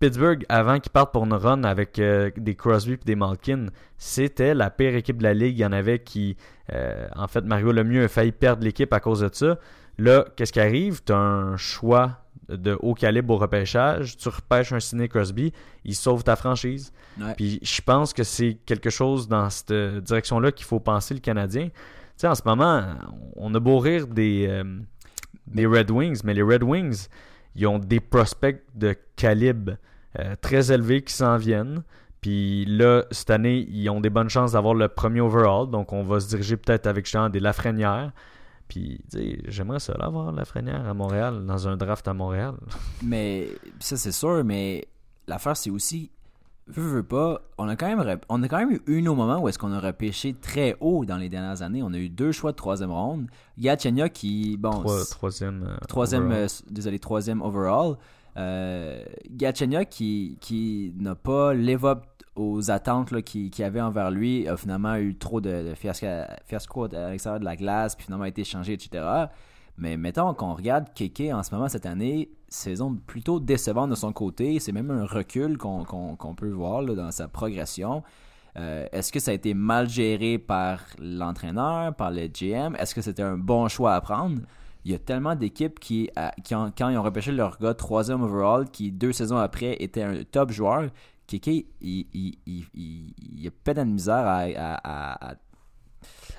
Pittsburgh, avant qu'ils partent pour une run avec euh, des Crosby et des Malkin, c'était la pire équipe de la ligue. Il y en avait qui. euh, en fait, Mario Lemieux a failli perdre l'équipe à cause de ça. Là, qu'est-ce qui arrive? Tu as un choix de haut calibre au repêchage. Tu repêches un Sidney Crosby, il sauve ta franchise. Ouais. Puis je pense que c'est quelque chose dans cette direction-là qu'il faut penser le Canadien. Tu sais, en ce moment, on a beau rire des, des Red Wings, mais les Red Wings, ils ont des prospects de calibre euh, très élevé qui s'en viennent. Puis là, cette année, ils ont des bonnes chances d'avoir le premier overall. Donc, on va se diriger peut-être avec justement des Lafrenière. Puis, j'aimerais ça, avoir Lafrenière à Montréal, dans un draft à Montréal. Mais ça, c'est sûr, mais l'affaire, c'est aussi veux, veux pas, on a quand même, on a quand même eu nos moments où est-ce qu'on a repêché très haut dans les dernières années. On a eu deux choix de troisième ronde. Gatchenia qui, bon, Trois- troisième. euh, troisième, overall. euh, désolé, troisième overall. Euh, Gatchenia qui, qui n'a pas live up aux attentes qu'il qu'il avait envers lui, a finalement eu trop de, de fiasco, fiasco à l'extérieur de la glace, puis finalement a été échangé, etc. Mais mettons qu'on regarde Keke en ce moment cette année, saison plutôt décevante de son côté. C'est même un recul qu'on peut voir dans sa progression. Euh, Est-ce que ça a été mal géré par l'entraîneur, par le GM? Est-ce que c'était un bon choix à prendre? Il y a tellement d'équipes qui, quand ils ont repêché leur gars troisième overall, qui deux saisons après était un top joueur, Keke, il, il, a pas de misère à, à-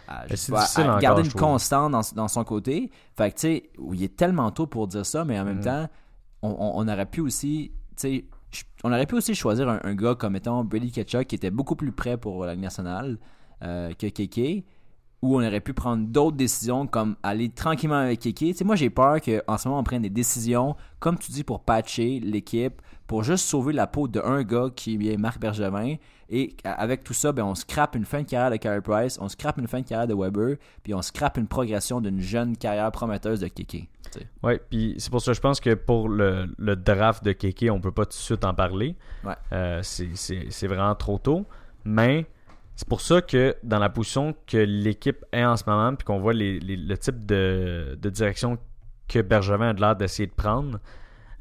à- sais pas, encore, garder une constante dans, dans son côté. Fait que, tu sais, il est tellement tôt pour dire ça, mais en même Mhm. temps, on, on- on aurait pu aussi, tu sais, on aurait pu aussi choisir un, un gars comme étant Brady Ketchuk qui était beaucoup plus prêt pour la Ligue nationale euh, que Keke, ou on aurait pu prendre d'autres décisions comme aller tranquillement avec Keke. Tu sais, moi j'ai peur qu'en ce moment on prenne des décisions, comme tu dis, pour patcher l'équipe, pour juste sauver la peau d'un gars qui est Marc Bergevin. Et avec tout ça, ben, on scrape une fin de carrière de Carey Price, on scrape une fin de carrière de Weber, puis on scrape une progression d'une jeune carrière prometteuse de Keke. Ouais, puis c'est pour ça que je pense que pour le, le draft de Keke, on peut pas tout de suite en parler. Ouais. Euh, c'est- c'est c'est vraiment trop tôt. Mais c'est pour ça que dans la position que l'équipe est en ce moment, puis qu'on voit les- les- le type de, de direction que Bergevin a l'air d'essayer de prendre,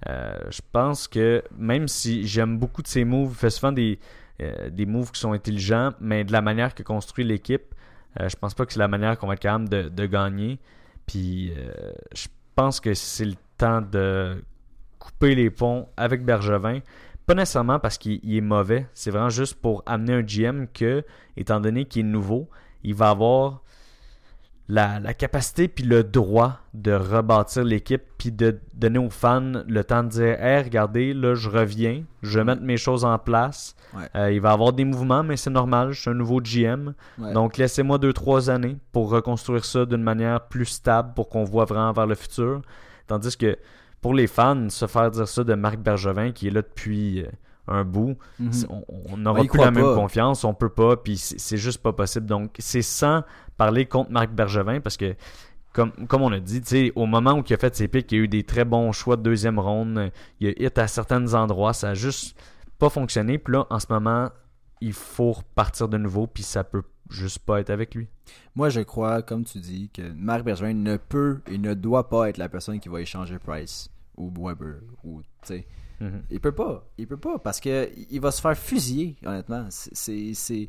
euh, je pense que même si j'aime beaucoup de ses moves, il fait souvent des, euh, des moves qui sont intelligents, mais de la manière que construit l'équipe, euh, je pense pas que c'est la manière qu'on va être capable de, gagner. Puis euh, je pense que c'est le temps de couper les ponts avec Bergevin. Pas nécessairement parce qu'il il est mauvais, c'est vraiment juste pour amener un GM que, étant donné qu'il est nouveau, il va avoir la, la capacité puis le droit de rebâtir l'équipe puis de donner aux fans le temps de dire Hey, regardez, là, je reviens, je vais mettre mes choses en place. Ouais. Euh, il va avoir des mouvements, mais c'est normal, je suis un nouveau GM. Ouais. Donc, laissez-moi 2-3 années pour reconstruire ça d'une manière plus stable pour qu'on voit vraiment vers le futur. Tandis que pour les fans, se faire dire ça de Marc Bergevin qui est là depuis euh, un bout, Mhm. on- n'aura plus la même pas. confiance, on peut pas, puis c'est juste pas possible. Donc, c'est sans parler contre Marc Bergevin parce que, comme, comme on a dit, tu sais, au moment où il a fait ses pics, il y a eu des très bons choix de deuxième ronde, il a hit à certains endroits, ça a juste pas fonctionné. Puis là, en ce moment, il faut repartir de nouveau, puis ça peut juste pas être avec lui. Moi, je crois, comme tu dis, que Marc Bergevin ne peut et ne doit pas être la personne qui va échanger Price ou Weber ou tu Mhm. Il peut pas. Il peut pas parce que il va se faire fusiller, honnêtement. C'est.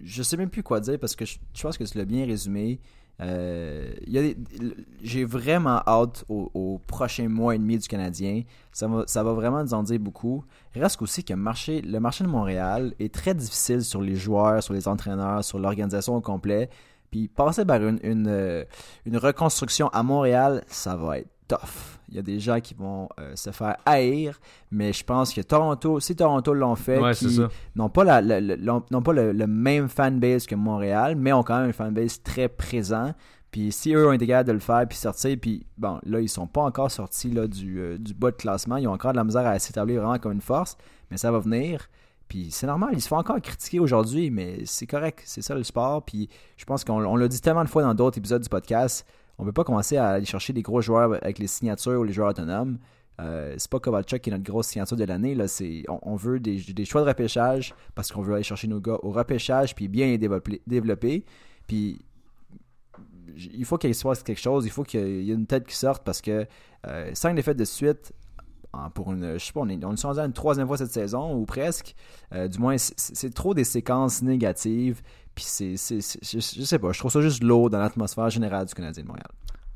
je sais même plus quoi dire parce que je, je pense que tu l'as bien résumé. Euh, J'ai vraiment hâte au, prochain mois et demi du Canadien. Ça va, ça va vraiment nous en dire beaucoup. Reste aussi que le marché, le marché de Montréal est très difficile sur les joueurs, sur les entraîneurs, sur l'organisation au complet. Puis passer par une, une, euh, une reconstruction à Montréal, ça va être tough. Il y a des gens qui vont euh, se faire haïr, mais je pense que Toronto, si Toronto l'ont fait, Ouais, qui n'ont pas, la, la- la- l'ont- n'ont pas le, le même fanbase que Montréal, mais ont quand même un fanbase très présent. Puis si eux ont été capables de le faire, puis sortir, puis bon, là, ils sont pas encore sortis là, du, euh, du bas de classement. Ils ont encore de la misère à s'établir vraiment comme une force, mais ça va venir. Puis c'est normal, ils se font encore critiquer aujourd'hui, mais c'est correct, c'est ça le sport. Puis je pense qu'on on l'a dit tellement de fois dans d'autres épisodes du podcast, on ne peut pas commencer à aller chercher des gros joueurs avec les signatures ou les joueurs autonomes. Euh, c'est pas Kovalchuk qui est notre grosse signature de l'année. Là, c'est, on, veut des, choix de repêchage parce qu'on veut aller chercher nos gars au repêchage puis bien les développer. Puis il faut qu'il se passe quelque chose, il faut qu'il y ait une tête qui sorte parce que euh, cinq défaites de suite pour une, je sais pas, on est, on est une troisième fois cette saison ou presque. Euh, du moins, c'est trop des séquences négatives. Puis c'est, c'est- je, je sais pas, je trouve ça juste lourd dans l'atmosphère générale du Canadien de Montréal.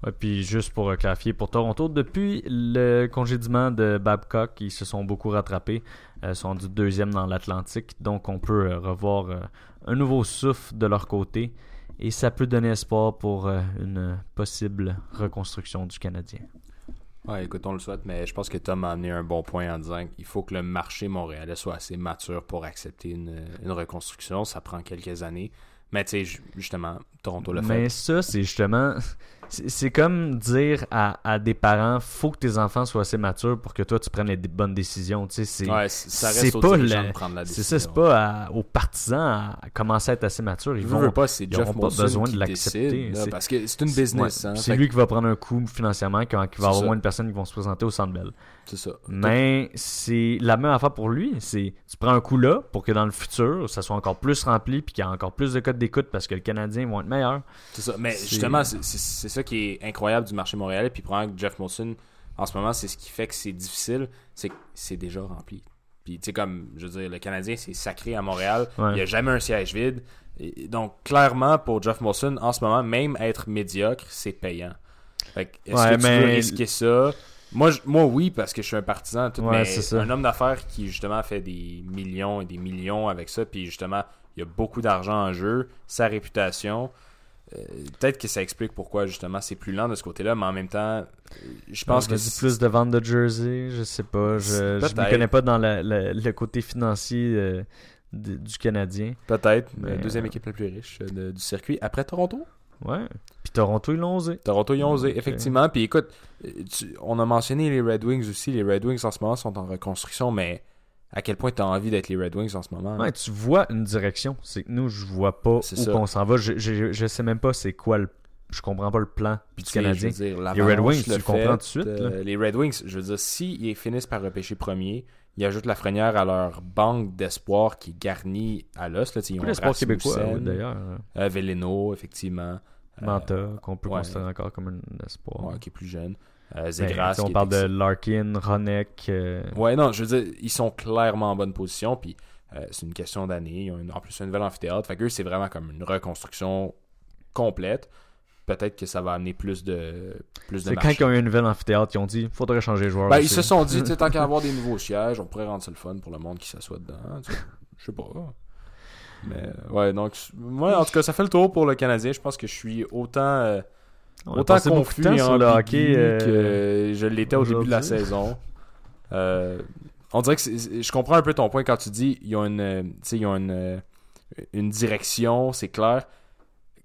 Ouais, puis juste pour euh, clarifier, pour Toronto, depuis le congédiement de Babcock, ils se sont beaucoup rattrapés. Ils sont du deuxième dans l'Atlantique. Donc on peut euh, revoir euh, un nouveau souffle de leur côté. Et ça peut donner espoir pour euh, une possible reconstruction du Canadien. Ouais, écoute, on le souhaite, mais je pense que Tom a amené un bon point en disant qu'il faut que le marché montréalais soit assez mature pour accepter une, une reconstruction. Ça prend quelques années. Mais tu sais, ju- justement, Toronto l'a fait. Mais ça, c'est justement. C'est comme dire à, à des parents faut que tes enfants soient assez matures pour que toi tu prennes les bonnes décisions. Tu sais, c'est Ouais, c'est pas le- de prendre la c'est ça, c'est pas à- aux partisans à commencer à être assez matures. Ils veulent pas, ils Jeff pas besoin de l'accepter, parce que c'est une business. Ouais, hein, c'est lui qui va prendre un coup financièrement quand il va avoir ça. moins de personnes qui vont se présenter au Centre Bell. C'est ça. Mais c'est la même affaire pour lui. C'est tu prends un coup là pour que dans le futur, ça soit encore plus rempli puis qu'il y ait encore plus de codes d'écoute parce que le Canadien vont être meilleurs. C'est ça. Mais justement, c'est c'est- c'est ça qui est incroyable du marché montréalais. Puis probablement que Jeff Molson, en ce moment, c'est ce qui fait que c'est difficile. C'est que c'est déjà rempli. Puis, tu sais, comme, je veux dire, le Canadien, c'est sacré à Montréal. Ouais. Il n'y a jamais un siège vide. Et donc, clairement, pour Jeff Molson, en ce moment, même être médiocre, c'est payant. Fait que, est-ce Ouais, que tu mais- veux risquer ça? Moi, je- moi, oui, parce que je suis un partisan. Tout, Ouais, mais c'est ça. un homme d'affaires qui, justement, fait des millions et des millions avec ça, puis justement, il y a beaucoup d'argent en jeu, sa réputation. euh, Peut-être que ça explique pourquoi, justement, c'est plus lent de ce côté-là, mais en même temps, euh, je pense que c'est- plus de vente de jersey, je sais pas. Je me connais pas dans la- la- le côté financier euh, du Canadien. peut-être Mais, deuxième équipe la plus riche de- du circuit après Toronto? Ouais. Puis Toronto, ils l'ont osé. Toronto, ils ont osé, Ok. effectivement. Puis écoute, tu- on a mentionné les Red Wings aussi. Les Red Wings en ce moment sont en reconstruction, mais à quel point tu as envie d'être les Red Wings en ce moment? Ouais, tu vois une direction. C'est que nous, je vois pas C'est où ça. qu'on s'en va. Je, je, je sais même pas c'est quoi le. Je comprends pas le plan Puis du Canadien. dire, Les Red Wings, tu le comprends tout de suite, euh, les Red Wings, je veux dire, s'ils finissent par repêcher premier, ils ajoutent la Lafrenière à leur banque d'espoir qui est garnie à l'os. Là, ils ont d'espoir québécois, d'ailleurs. euh, Veleno, effectivement. Euh, Manta, qu'on peut ouais. considérer encore comme un espoir. ouais, qui est plus jeune. Euh, Mais, Zegras, on parle de. Larkin, Ronek. euh, Ouais, non, je veux dire, ils sont clairement en bonne position, puis euh, c'est une question d'année. Ils ont une- en plus un nouvel amphithéâtre. Fait que eux, c'est vraiment comme une reconstruction complète. Peut-être que ça va amener plus de plus de C'est quand ils ont eu une nouvelle amphithéâtre, ils ont dit faudrait changer les joueurs. Ben, ils se sont dit, [LAUGHS] tu sais, tant qu'à avoir des nouveaux sièges, on pourrait rendre ça le fun pour le monde qui s'assoit dedans. Je sais pas. Mais, ouais, donc, moi, en tout cas, ça fait le tour pour le Canadien. Je pense que je suis autant, euh, autant confus de sur le hockey. euh, que je l'étais au début de la saison. Euh, on dirait que je comprends un peu ton point quand tu dis ils ont une, euh, ils ont une, euh, une direction, c'est clair.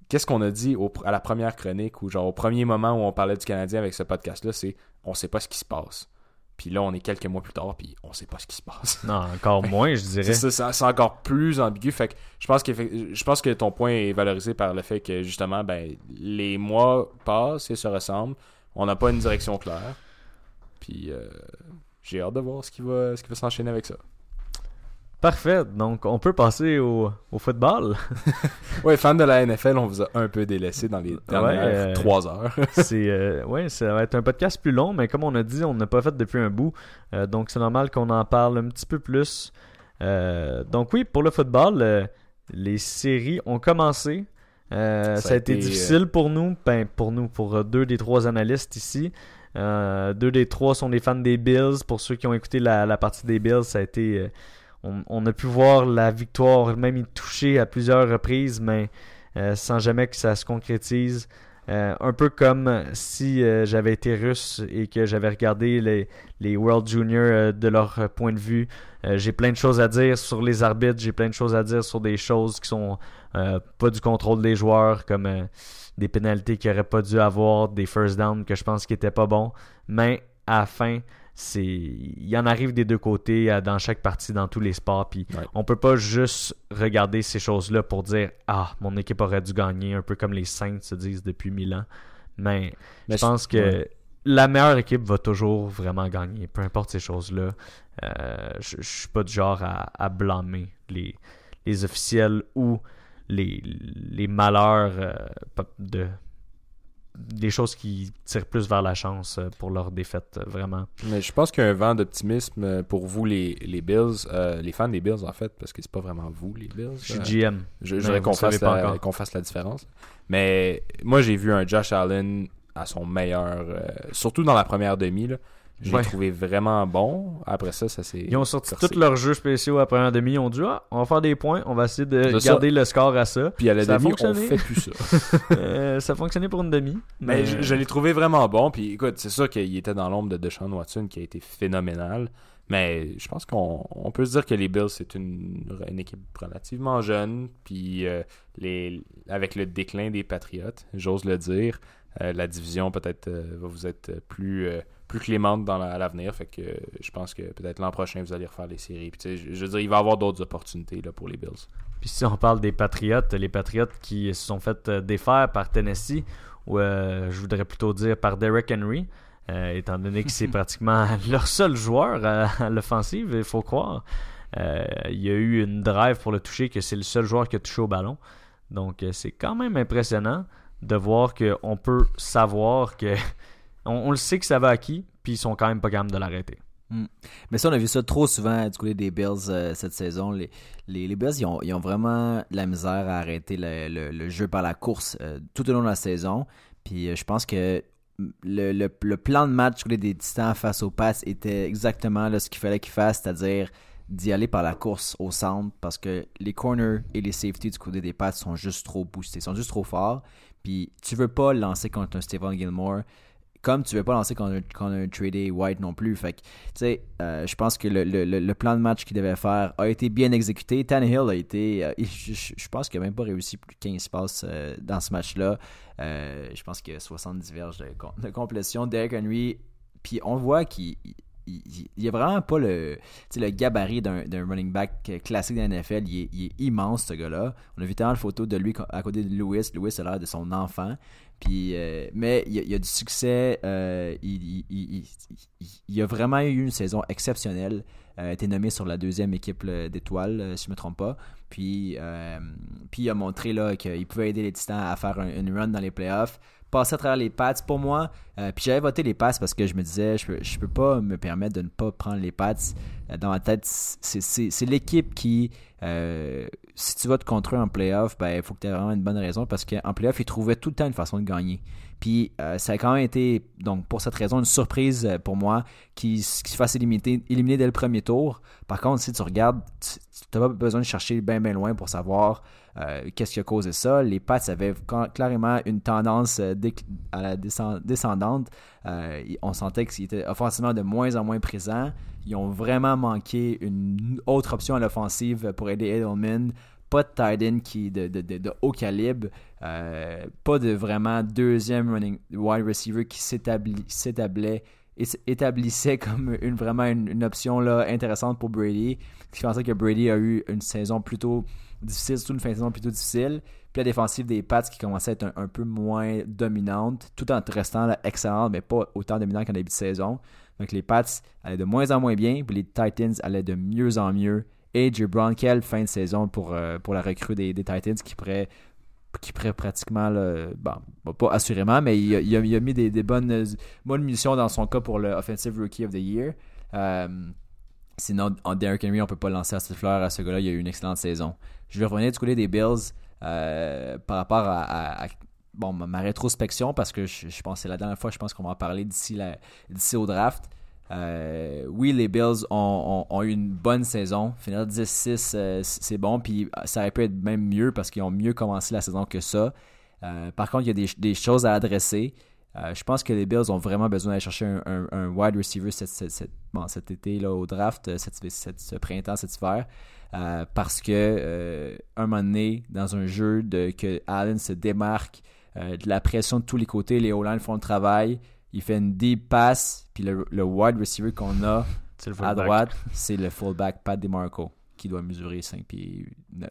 Qu'est-ce qu'on a dit au- à la première chronique ou genre au premier moment où on parlait du Canadien avec ce podcast-là, c'est on sait pas ce qui se passe. Puis là, on est quelques mois plus tard, puis on sait pas ce qui se passe. [LAUGHS] Non, encore moins, je dirais. C'est encore plus ambigu. Fait que je pense, que, je pense que ton point est valorisé par le fait que justement, ben, les mois passent et se ressemblent. On n'a pas une direction claire. Puis euh, j'ai hâte de voir ce qui va, ce qui va s'enchaîner avec ça. Parfait. Donc, on peut passer au, au football. [LAUGHS] Ouais, fan de la NFL, on vous a un peu délaissé dans les dernières euh, trois heures. [LAUGHS] c'est euh, ouais, ça va être un podcast plus long, mais comme on a dit, on n'a pas fait depuis un bout, Euh, donc c'est normal qu'on en parle un petit peu plus. Euh, donc oui, pour le football, les séries ont commencé. Ça, a été, difficile pour nous, ben, pour nous, pour deux des trois analystes ici. Deux des trois sont des fans des Bills. Pour ceux qui ont écouté la, la partie des Bills, ça a été, on, a pu voir la victoire, même y toucher à plusieurs reprises, mais euh, sans jamais que ça se concrétise. Euh, un peu comme si euh, j'avais été russe et que j'avais regardé les, World Junior euh, de leur point de vue. J'ai plein de choses à dire sur les arbitres, j'ai plein de choses à dire sur des choses qui sont pas du contrôle des joueurs, comme des pénalités qu'ils n'auraient pas dû avoir, des first down que je pense qui étaient pas bons. Mais à fin, c'est il y en arrive des deux côtés dans chaque partie, dans tous les sports. Puis Ouais. on peut pas juste regarder ces choses-là pour dire ah mon équipe aurait dû gagner, un peu comme les Saints se disent depuis mille ans. Mais, Mais je pense que ouais. la meilleure équipe va toujours vraiment gagner, peu importe ces choses-là. Euh, je, je suis pas du genre à, à blâmer les, les officiels ou les, les malheurs euh, de des choses qui tirent plus vers la chance euh, pour leur défaite, euh, vraiment. Mais je pense qu'il y a un vent d'optimisme euh, pour vous, les, les Bills, euh, les fans des Bills, en fait, parce que c'est pas vraiment vous, les Bills. Je suis GM. Je, voudrais qu'on fasse, la, fasse différence. Mais moi, j'ai vu un Josh Allen à son meilleur, euh, surtout dans la première demi. Là. Je l'ai Ouais. trouvé vraiment bon. Après ça, ça s'est. Ils ont sorti tous leurs jeux spéciaux après un demi. Ils ont dit ah, on va faire des points, on va essayer de ça. garder le score à ça. Puis à la Ça demi, on fait plus ça. [LAUGHS] Euh, ça a fonctionné pour une demi. Mais je, je l'ai trouvé vraiment bon. Puis écoute, c'est sûr qu'il était dans l'ombre de Deshaun Watson qui a été phénoménal. Mais je pense qu'on on peut se dire que les Bills, c'est une, une équipe relativement jeune. Puis euh, les, avec le déclin des Patriotes, j'ose le dire, la division peut-être va vous être plus, plus clémente dans à l'avenir. Fait que je pense que peut-être l'an prochain, vous allez refaire les séries. Puis, je, je veux dire, il va y avoir d'autres opportunités là, pour les Bills. Puis si on parle des Patriots, les Patriots qui se sont fait défaire par Tennessee, ou je voudrais plutôt dire par Derek Henry. Euh, étant donné que c'est [LAUGHS] pratiquement leur seul joueur à, l'offensive, il faut croire. Euh, il y a eu une drive pour le toucher, que c'est le seul joueur qui a touché au ballon. Donc euh, c'est quand même impressionnant de voir qu'on peut savoir que. On, le sait que ça va à qui, puis ils sont quand même pas capables de l'arrêter. Hmm. Mais ça, on a vu ça trop souvent du côté des Bills cette saison. Les, les, Bills, ils ont, vraiment la misère à arrêter le, jeu par la course tout au long de la saison. Puis je pense que le, plan de match des Titans face aux passes était exactement ce qu'il fallait qu'ils fassent, c'est-à-dire d'y aller par la course au centre parce que les corners et les safeties du côté des passes sont juste trop boostés, sont juste trop forts. Puis tu veux pas lancer contre un Stephen Gilmore comme tu veux pas lancer on a, un tradé White non plus. Fait tu sais, euh, je pense que le, plan de match qu'il devait faire a été bien exécuté. Tannehill a été, euh, je, pense qu'il n'a même pas réussi plus de 15 passes euh, dans ce match-là. je pense qu'il y a 70 verges de, complétion. Derek Henry, puis on voit qu'il il, a vraiment pas le, le gabarit d'un running back classique de NFL. Il est, immense, ce gars-là. On a vu tellement de photos de lui à côté de Lewis. Lewis a l'air de son enfant. Puis, euh, mais il, y a du succès. Euh, il, a vraiment eu une saison exceptionnelle. Euh, a été nommé sur la deuxième équipe d'étoiles, si je ne me trompe pas. Puis, puis il a montré qu'il pouvait aider les Titans à faire une run dans les playoffs passer à travers les Pats pour moi. Euh, puis j'avais voté les Pats parce que je me disais, je peux, peux pas me permettre de ne pas prendre les Pats. Euh, dans ma tête, c'est l'équipe qui, euh, si tu votes contre eux en playoff, ben, il faut que tu aies vraiment une bonne raison parce qu'en playoff, ils trouvaient tout le temps une façon de gagner. Puis ça a quand même été, donc pour cette raison, une surprise pour moi qui, se fasse éliminer, éliminer dès le premier tour. Par contre, si tu regardes, pas besoin de chercher bien, bien loin pour savoir euh, qu'est-ce qui a causé ça? Les Pats avaient clairement une tendance euh, à la descendante. Euh, on sentait qu'ils étaient offensivement de moins en moins présents. Ils ont vraiment manqué une autre option à l'offensive pour aider Edelman. Pas de tight end qui de, haut calibre. pas de vraiment deuxième running wide receiver qui s'établissait établissait comme une, vraiment une, option là, intéressante pour Brady. Je pensais que Brady a eu une saison plutôt difficile, surtout une fin de saison plutôt difficile. Puis la défensive des Pats qui commençait à être un, peu moins dominante, tout en restant excellente, mais pas autant dominante qu'en début de saison. Donc les Pats allaient de moins en moins bien, puis les Titans allaient de mieux en mieux. Et J. Brown, quelle fin de saison pour, euh, pour la recrue des, Titans qui pourrait, qui pourrait pratiquement, bon, pas assurément, mais il, a, mis des, bonnes, bonnes munitions dans son cas pour le Offensive Rookie of the Year. Euh, sinon, en Derrick Henry, on peut pas lancer à cette fleur à ce gars-là. Il a eu une excellente saison. Je vais revenir du côté des Bills euh, par rapport à, bon, ma rétrospection parce que je, pense que c'est la dernière fois je pense qu'on va en parler d'ici au draft. Euh, oui, les Bills ont, eu une bonne saison. Finir 10-6, euh, c'est bon. Puis ça aurait pu être même mieux parce qu'ils ont mieux commencé la saison que ça. par contre, il y a des, choses à adresser. je pense que les Bills ont vraiment besoin d'aller chercher un, wide receiver cet, été là, au draft, ce printemps, cet hiver. Euh, parce que euh, un moment donné, dans un jeu que Allen se démarque euh, de la pression de tous les côtés, les O-line font le travail, il fait une deep pass, puis le, wide receiver qu'on a à droite, c'est le fullback Pat DeMarco, qui doit mesurer 5 pieds 9.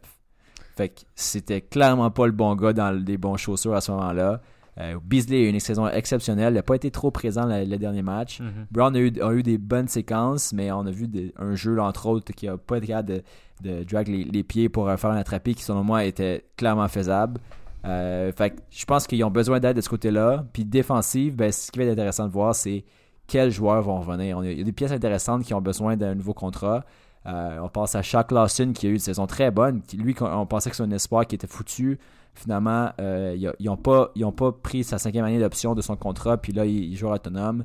Fait que c'était clairement pas le bon gars dans les bons chaussures à ce moment-là. Euh, Beasley a eu une saison exceptionnelle. Il n'a pas été trop présent le, dernier match. Mhm. Brown a eu, des bonnes séquences, mais on a vu un jeu, entre autres, qui n'a pas été capable de, drag les, pieds pour faire un attrapé qui, selon moi, était clairement faisable. Euh, fait je pense qu'ils ont besoin d'aide de ce côté-là. Puis défensive, ben, ce qui va être intéressant de voir, c'est quels joueurs vont revenir. il y a des pièces intéressantes qui ont besoin d'un nouveau contrat. Euh, on pense à Shaq Lawson qui a eu une saison très bonne. lui, on pensait que c'était un espoir qui était foutu. Finalement, euh, ils n'ont pas, pas pris sa cinquième année d'option de son contrat, puis là, il, joue autonome.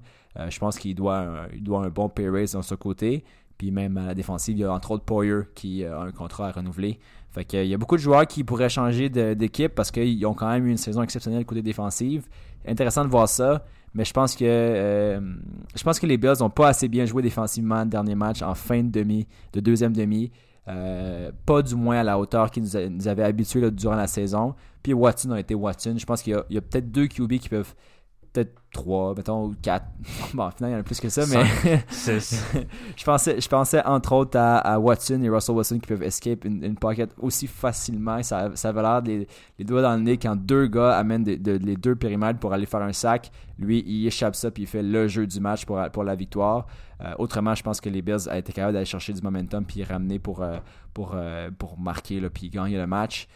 Je pense qu'il doit, un, il doit un bon pay raise dans ce côté. Puis même à la défensive, il y a entre autres Poyer qui a un contrat à renouveler. Fait que, il y a beaucoup de joueurs qui pourraient changer d'équipe parce qu'ils ont quand même eu une saison exceptionnelle côté défensive. Intéressant de voir ça. Mais je pense que euh, je pense que les Bills n'ont pas assez bien joué défensivement le dernier match en fin de demi, de deuxième demi. Euh, pas du moins à la hauteur qu'ils nous, avaient habitués durant la saison. Puis Watson a été Watson. Je pense qu'il y a, peut-être deux QB qui peuvent peut-être 3, mettons, ou 4. [LAUGHS] Bon, finalement, il y en a plus que ça, mais [LAUGHS] je, pensais, je pensais entre autres à, Watson et Russell Wilson qui peuvent escape une, une pocket aussi facilement. Ça, ça avait l'air des les doigts dans le nez quand deux gars amènent les deux périmètres pour aller faire un sac. Lui, il échappe ça puis il fait le jeu du match pour, pour la victoire. Euh, autrement, je pense que les Bills été capables d'aller chercher du momentum puis ramener pour, euh, pour, euh, pour marquer puis gagner le match.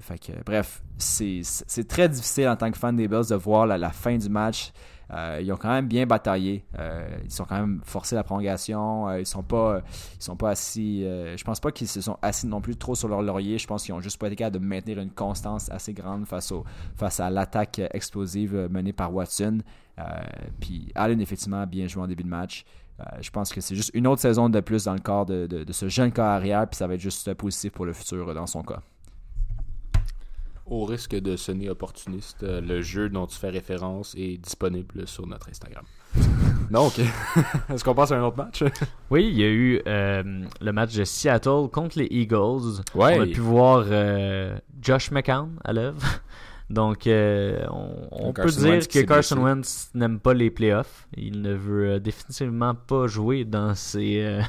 Fait que, bref, c'est très difficile en tant que fan des Bills de voir la, fin du match. ils ont quand même bien bataillé. ils sont quand même forcés la prolongation. ils sont pas, ils sont pas assis. je pense pas qu'ils se sont assis non plus trop sur leur laurier. Je pense qu'ils ont juste pas été capables de maintenir une constance assez grande face, au, face à l'attaque explosive menée par Watson. Euh, puis Allen, effectivement, a bien joué en début de match. Euh, je pense que c'est juste une autre saison de plus dans le corps de, ce jeune corps arrière, puis ça va être juste positif pour le futur dans son cas. Au risque de sonner opportuniste, euh, le jeu dont tu fais référence est disponible sur notre Instagram. [LAUGHS] Donc, [LAUGHS] est-ce qu'on passe à un autre match? oui, il y a eu le match de Seattle contre les Eagles. On a pu voir Josh McCown à l'œuvre. [LAUGHS] Donc, euh, on, peut dire que Carson Wentz n'aime pas les playoffs. Il ne veut euh, définitivement pas jouer dans ces, euh,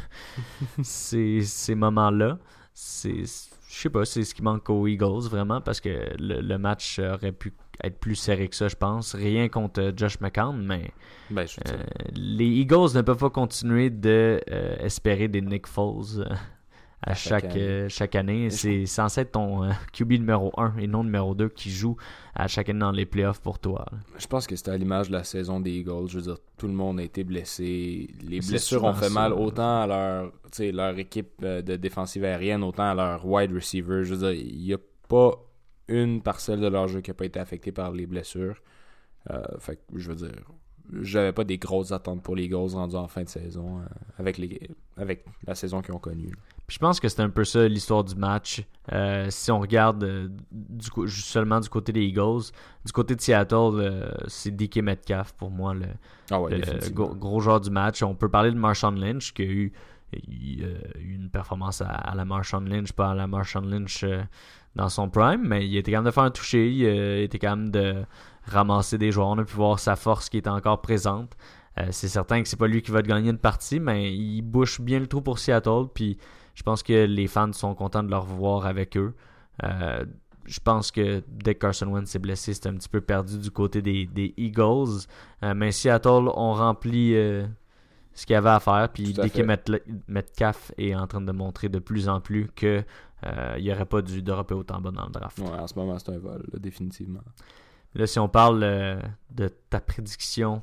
ces, ces moments-là. C'est, je sais pas, c'est ce qui manque aux Eagles vraiment parce que le, match aurait pu être plus serré que ça, je pense. Rien contre Josh McCown, mais ben, les Eagles ne peuvent pas continuer de espérer des Nick Foles à, chaque, chaque année. Euh, c'est censé être ton euh, QB numéro 1 et non numéro 2 qui joue à chaque année dans les playoffs pour toi. Je pense que c'était à l'image de la saison des Eagles. Je veux dire, tout le monde a été blessé. Les blessures ont fait mal autant à leur, leur équipe euh, de défensive aérienne, autant à leur wide receiver. Je veux dire, il n'y a pas une parcelle de leur jeu qui n'a pas été affectée par les blessures. fait je veux dire, j'avais pas des grosses attentes pour les Eagles rendus en fin de saison avec, les, avec la saison qu'ils ont connue je pense que c'est un peu ça l'histoire du match. Euh, si on regarde euh, du, seulement du côté des Eagles, du côté de Seattle, euh, c'est DK Metcalf pour moi le, ah gros, joueur du match. On peut parler de Marshawn Lynch qui a eu, une performance à, la Marshawn Lynch, pas à la Marshawn Lynch dans son prime, mais il était quand même de faire un toucher, il était quand même de ramasser des joueurs. On a pu voir sa force qui était encore présente. c'est certain que c'est pas lui qui va te gagner une partie, mais il bouche bien le trou pour Seattle. Puis je pense que les fans sont contents de le revoir avec eux. Euh, je pense que dès que Carson Wentz s'est blessé, c'était un petit peu perdu du côté des, Eagles. Euh, mais Seattle ont rempli euh, ce qu'il y avait à faire. Puis dès que Metcalf est en train de montrer de plus en plus qu'il n'y aurait pas dû dropper autant bas dans le draft. Ouais, en ce moment, c'est un vol, définitivement. Là, si on parle de ta prédiction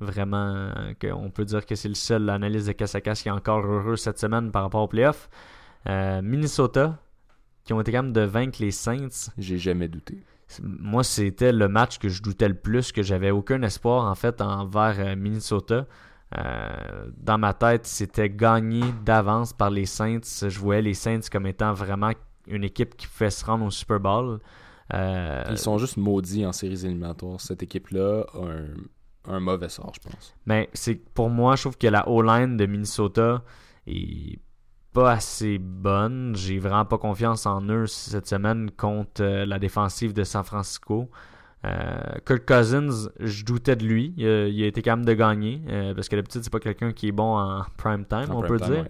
Vraiment, euh, on peut dire que c'est le seul analyse de Casakas qui est encore heureux cette semaine par rapport aux playoffs. Euh, Minnesota, qui ont été capables de vaincre les Saints. J'ai jamais douté. Moi, c'était le match que je doutais le plus, que j'avais aucun espoir en fait envers euh, Minnesota. dans ma tête, c'était gagné d'avance par les Saints. Je voyais les Saints comme étant vraiment une équipe qui fait se rendre au Super Bowl. Ils sont juste maudits en séries éliminatoires. Cette équipe-là a un un mauvais sort, je pense. Mais ben, c'est pour moi, je trouve que la O-line de Minnesota est pas assez bonne. J'ai vraiment pas confiance en eux cette semaine contre euh, la défensive de San Francisco. Euh, Kirk Cousins, je doutais de lui. Il a, été quand même de gagner euh, parce que d'habitude, c'est pas quelqu'un qui est bon en [LAUGHS] prime time, on peut dire.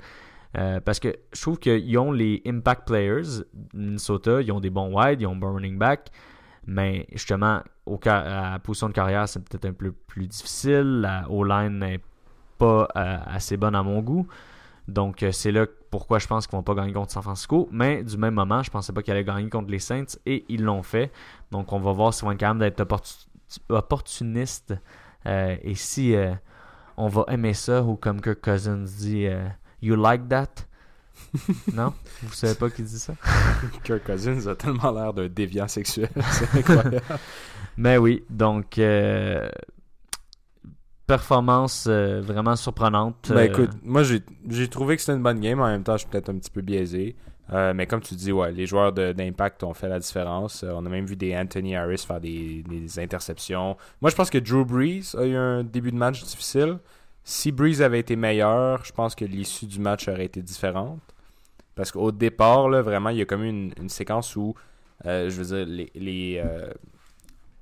parce que je trouve qu'ils ont les impact players, Minnesota, ils ont des bons wide, ils ont un bon running back. Mais justement, au, à la position de carrière, c'est peut-être un peu plus difficile. La O-line n'est pas euh, assez bonne à mon goût. Donc, euh, c'est là pourquoi je pense qu'ils vont pas gagner contre San Francisco. Mais du même moment, je pensais pas qu'ils allaient gagner contre les Saints et ils l'ont fait. Donc, on va voir s'ils vont être capables d'être opportunistes. Euh, et si on va aimer ça, ou comme Kirk Cousins dit, You like that? [LAUGHS] non? Vous savez pas qui dit ça? [LAUGHS] Kirk Cousins a tellement l'air d'un déviant sexuel. [LAUGHS] C'est incroyable. Mais oui, donc... Euh, performance euh, vraiment surprenante. Ben euh, écoute, moi j'ai trouvé que c'était une bonne game. En même temps, je suis peut-être un petit peu biaisé. mais comme tu dis, ouais, les joueurs d'impact ont fait la différence. on a même vu des Anthony Harris faire des, des, interceptions. Moi, je pense que Drew Brees a eu un début de match difficile. Si Breeze avait été meilleur, je pense que l'issue du match aurait été différente. Parce qu'au départ, vraiment, il y a comme une, séquence où, euh, je veux dire, euh,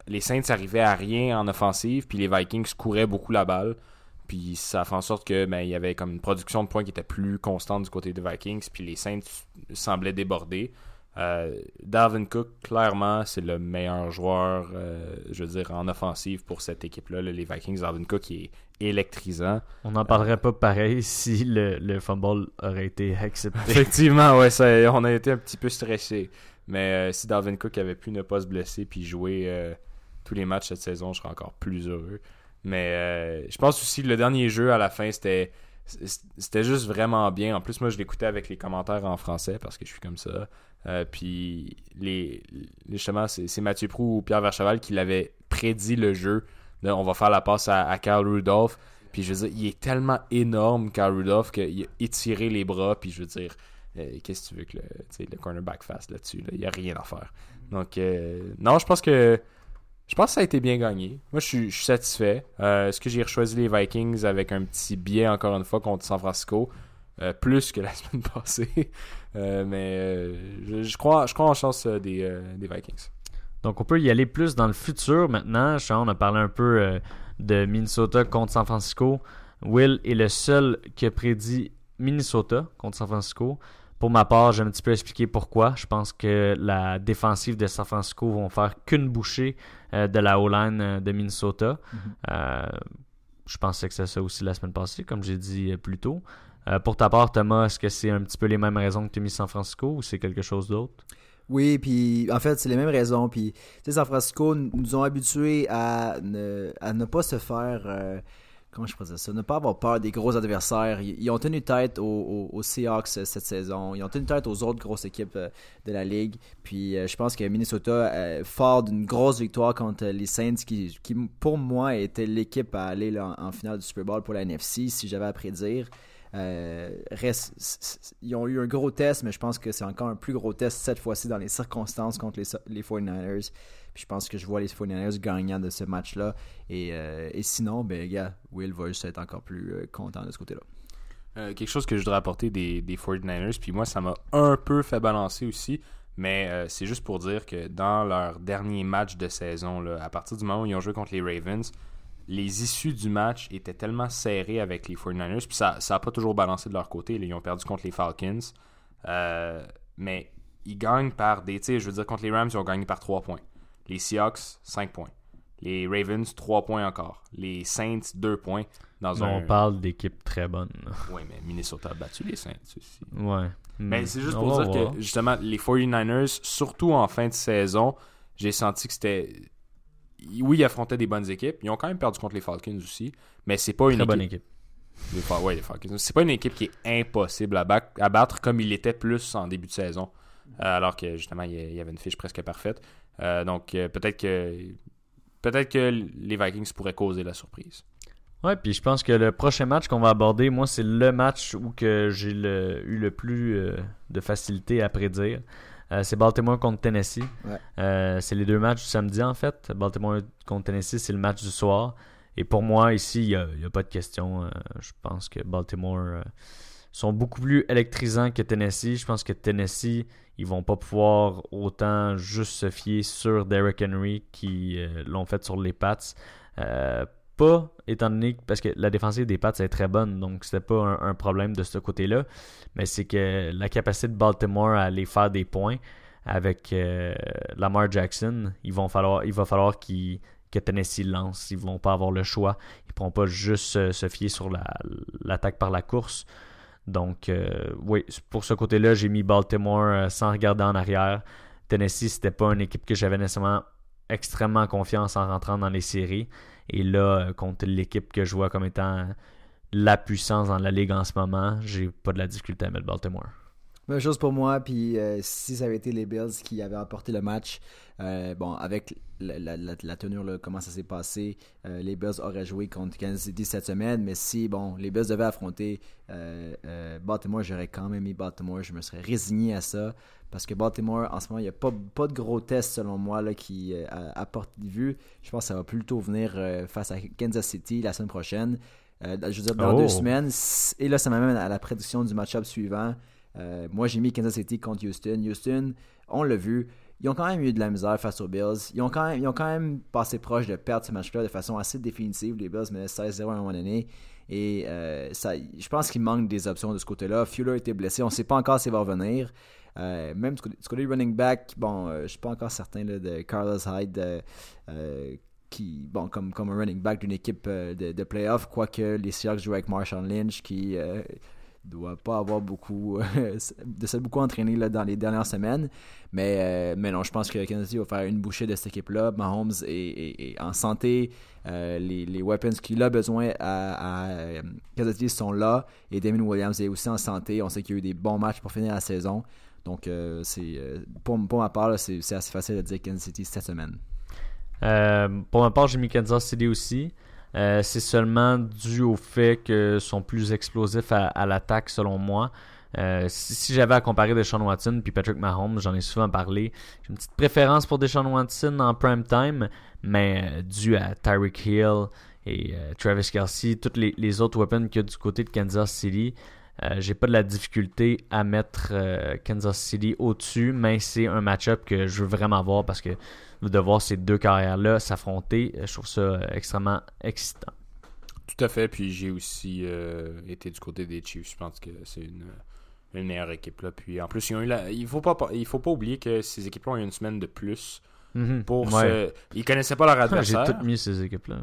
les Saints arrivaient à rien en offensive, puis les Vikings couraient beaucoup la balle. Puis ça fait en sorte que ben, y avait comme une production de points qui était plus constante du côté des Vikings, puis les Saints semblaient déborder. Euh, Cook, clairement, c'est le meilleur joueur, euh, je veux dire, en offensive pour cette équipe-là. Les Vikings, Dalvin Cook, il est électrisant. On n'en parlerait pas pareil [LAUGHS] si le, le fumble aurait été accepté. [LAUGHS] Effectivement, ouais, ça, on a été un petit peu stressé. Mais euh, si Dalvin Cook avait pu ne pas se blesser puis jouer euh, tous les matchs cette saison, je serais encore plus heureux. Mais euh, je pense aussi que le dernier jeu à la fin, c'était c'était juste vraiment bien. En plus, moi, je l'écoutais avec les commentaires en français parce que je suis comme ça. puis, les, justement, c'est Mathieu Prou ou Pierre Vercheval qui l'avait prédit le jeu. On va faire la passe à, à Carl Rudolph. Puis, je veux dire, il est tellement énorme, Carl Rudolph, qu'il a étiré les bras. Puis, je veux dire, euh, qu'est-ce que tu veux que le, cornerback fasse là-dessus? Il n'y a rien à faire. Donc, euh, non, je pense que je pense que ça a été bien gagné. Moi, je suis, satisfait. Euh, est-ce que j'ai choisi les Vikings avec un petit biais, encore une fois, contre San Francisco? plus que la [LAUGHS] semaine passée. mais je, crois, je crois en chance des, Vikings. Donc, on peut y aller plus dans le futur maintenant. On a parlé un peu de Minnesota contre San Francisco. Will est le seul qui a prédit Minnesota contre San Francisco. Pour ma part, j'ai un petit peu expliqué pourquoi. Je pense que la défensive de San Francisco vont faire qu'une bouchée euh, de la O-line euh, de Minnesota. Mhm. Euh, je pensais que c'était ça aussi la semaine passée, comme j'ai dit plus tôt. pour ta part, Thomas, est-ce que c'est un petit peu les mêmes raisons que tu as mis San Francisco ou c'est quelque chose d'autre? Oui, puis en fait, c'est les mêmes raisons. Puis, tu sais, San Francisco nous ont habitués à ne, à ne pas se faire comment je pourrais ça, ne pas avoir peur des gros adversaires. Ils, ont tenu tête aux, Seahawks euh, cette saison. Ils ont tenu tête aux autres grosses équipes euh, de la ligue. Puis euh, je pense que Minnesota, fort d'une grosse victoire contre les Saints, qui, pour moi était l'équipe à aller en, finale du Super Bowl pour la NFC, si j'avais à prédire. Reste, ils ont eu un gros test, mais je pense que c'est encore un plus gros test cette fois-ci dans les circonstances contre les, les 49ers je pense que je vois les 49ers gagnant de ce match-là. Et, euh, sinon, ben, gars, Will va juste être encore plus euh, content de ce côté-là. Euh, quelque chose que je voudrais apporter des, des 49ers, puis moi, ça m'a un peu fait balancer aussi. Mais c'est juste pour dire que dans leur dernier match de saison, à partir du moment où ils ont joué contre les Ravens, les issues du match étaient tellement serrées avec les 49ers, puis ça n'a pas toujours balancé de leur côté. ils ont perdu contre les Falcons. mais ils gagnent par des. Je veux dire, contre les Rams, ils ont gagné par 3 points. Les Seahawks, 5 points. Les Ravens, 3 points encore. Les Saints, 2 points. Dans un... On parle d'équipes très bonnes. Oui, mais Minnesota a battu les Saints aussi. Ouais. Mais c'est juste pour dire que, justement, les 49ers, surtout en fin de saison, j'ai senti que c'était. Oui, ils affrontaient des bonnes équipes. Ils ont quand même perdu contre les Falcons aussi. Mais c'est pas une très bonne équipe. Les, ouais, les Falcons. C'est pas une équipe qui est impossible à, à battre comme il était plus en début de saison. Euh, alors que justement, il y avait une fiche presque parfaite. Euh, donc euh, peut-être que peut-être que les Vikings pourraient causer la surprise. Ouais, puis je pense que le prochain match qu'on va aborder, moi, c'est le match où que j'ai eu le plus de facilité à prédire. C'est Baltimore contre Tennessee. c'est les deux matchs du samedi, en fait. Baltimore contre Tennessee, c'est le match du soir. Et pour moi, ici, il n'y a, pas de question. je pense que Baltimore sont beaucoup plus électrisants que Tennessee. Je pense que Tennessee, ils vont pas pouvoir autant juste se fier sur Derrick Henry qui euh, l'ont fait sur les Pats. Pas étant donné parce que la défensive des Pats est très bonne, donc c'était pas un, problème de ce côté-là. Mais c'est que la capacité de Baltimore à aller faire des points avec euh, Lamar Jackson, falloir, il va falloir que Tennessee lance. Ils vont pas avoir le choix. Ils pourront pas juste se fier sur l'attaque par la course. Donc, euh, oui, pour ce côté-là, j'ai mis Baltimore euh, sans regarder en arrière. Tennessee, c'était pas une équipe que j'avais nécessairement extrêmement confiance en rentrant dans les séries. Et là, euh, contre l'équipe que je vois comme étant la puissance dans la ligue en ce moment, j'ai pas de la difficulté à mettre Baltimore. Même chose pour moi. Puis euh, si ça avait été les Bills qui avaient apporté le match, euh, bon, avec la, la, tenue, comment ça s'est passé, les Bills auraient joué contre Kansas City cette semaine. Mais si, bon, les Bills devaient affronter Baltimore, j'aurais quand même mis Baltimore. Je me serais résigné à ça. Parce que Baltimore, en ce moment, il n'y a pas, pas de gros tests, selon moi, là, qui apportent du vue. Je pense que ça va plutôt venir face à Kansas City la semaine prochaine. je veux dire, dans deux oh. semaines. Et là, ça m'amène à la prédiction du match-up suivant. Euh, moi, j'ai mis Kansas City contre Houston. Houston, on l'a vu, ils ont quand même eu de la misère face aux Bills. Ils ont quand même, ils ont quand même passé proche de perdre ce match-là de façon assez définitive. Les Bills menaient 16-0 à un moment donné. Et euh, ça, je pense qu'il manque des options de ce côté-là. Fuller était blessé. On ne sait pas encore s'il va revenir. Euh, même du côté, running back, bon, euh, je suis pas encore certain de Carlos Hyde qui, bon, comme, comme un running back d'une équipe de, de playoff, quoique les Seahawks jouent avec Marshawn Lynch qui doit pas avoir beaucoup [LAUGHS] de s'être beaucoup entraîné là, dans les dernières semaines mais, mais non je pense que City va faire une bouchée de cette équipe là Mahomes est, en santé euh, les, weapons qu'il a besoin à, à City sont là. Et Damien Williams est aussi en santé. On sait qu'il y a eu des bons matchs pour finir la saison. Donc, euh, c'est euh, pour, pour, ma part, c'est assez facile de dire Kansas City cette semaine. pour ma part, j'ai mis Kansas City aussi. c'est seulement dû au fait qu'ils sont plus explosifs à, l'attaque, selon moi. Euh, si, j'avais à comparer Deshaun Watson puis Patrick Mahomes, j'en ai souvent parlé. J'ai une petite préférence pour Deshaun Watson en prime time, mais euh, dû à Tyreek Hill et euh, Travis Kelsey, toutes les, autres weapons qu'il y a du côté de Kansas City, j'ai pas de la difficulté à mettre Kansas City au-dessus, mais c'est un match-up que je veux vraiment voir parce que de voir ces deux carrières-là s'affronter, je trouve ça extrêmement excitant. Tout à fait, puis j'ai aussi été du côté des Chiefs. Je pense que c'est une meilleure équipe. Là. Puis en plus, ils ont eu il faut faut pas oublier que ces équipes-là ont eu une semaine de plus. Mhm. Pour se... Ils connaissaient pas leur [LAUGHS] adversaire. J'ai tout mis ces équipes-là.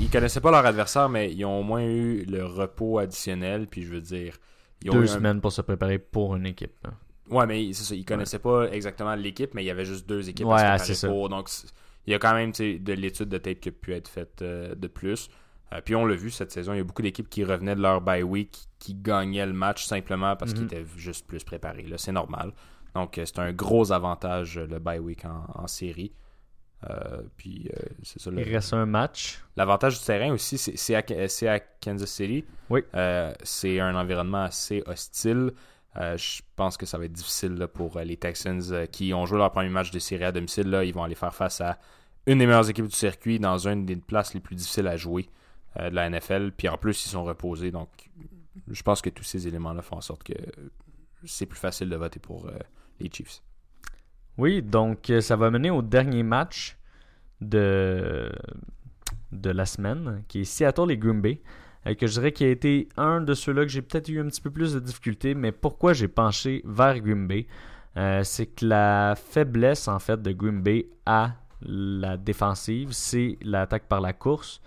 Ils, connaissaient pas leur adversaire, mais ils ont au moins eu le repos additionnel. Puis je veux dire. Ils ont Deux semaines pour se préparer pour une équipe. Ouais, mais c'est ça. Ils connaissaient pas exactement l'équipe, mais il y avait juste deux équipes à se préparer pour. Donc il y a quand même de l'étude de tape qui a pu être faite euh, de plus. Euh, puis on l'a vu cette saison, il y a beaucoup d'équipes qui revenaient de leur bye week qui gagnaient le match simplement parce qu'ils mhm. étaient juste plus préparés. Là, c'est normal. Donc euh, c'est un gros avantage le bye week en, série. Euh, puis c'est ça. Il reste un match. L'avantage du terrain aussi, c'est à, Kansas City. Oui. c'est un environnement assez hostile. je pense que ça va être difficile pour les Texans qui ont joué leur premier match de série à domicile. Là, ils vont aller faire face à une des meilleures équipes du circuit dans une des places les plus difficiles à jouer. Euh, de la NFL. Puis en plus, ils sont reposés. Donc, je pense que tous ces éléments-là font en sorte que c'est plus facile de voter pour euh, les Chiefs. Oui, donc euh, ça va mener au dernier match de, de la semaine, qui est Seattle et Green Bay. que je dirais qu'il a été un de ceux-là que j'ai peut-être eu un petit peu plus de difficultés, mais pourquoi j'ai penché vers Green Bay C'est que la faiblesse en fait de Green Bay à la défensive, c'est l'attaque par la course.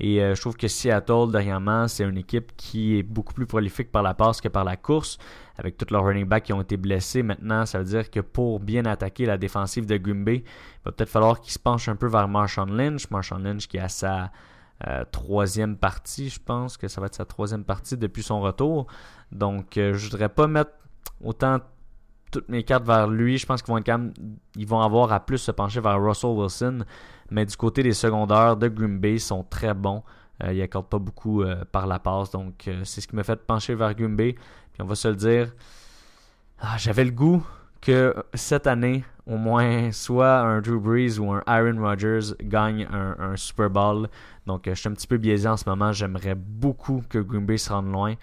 Et euh, je trouve que Seattle, dernièrement, c'est une équipe qui est beaucoup plus prolifique par la passe que par la course. Avec tous leurs running backs qui ont été blessés maintenant, ça veut dire que pour bien attaquer la défensive de Green il va peut-être falloir qu'il se penche un peu vers Marshawn Lynch. Marshawn Lynch qui a sa euh, troisième partie, je pense que ça va être sa troisième partie depuis son retour. Donc, euh, je voudrais pas mettre autant toutes mes cartes vers lui. Je pense qu'ils vont, quand ils vont avoir à plus se pencher vers Russell Wilson. Mais du côté des secondaires de Green Bay, sont très bons. Euh, ils n'accordent pas beaucoup euh, par la passe. Donc, euh, c'est ce qui m'a fait pencher vers Green Bay. Puis on va se le dire. Ah, j'avais le goût que cette année, au moins, soit un Drew Brees ou un Aaron Rodgers gagne un, Super Bowl. Donc, je suis un petit peu biaisé en ce moment. J'aimerais beaucoup que Green Bay se rende loin.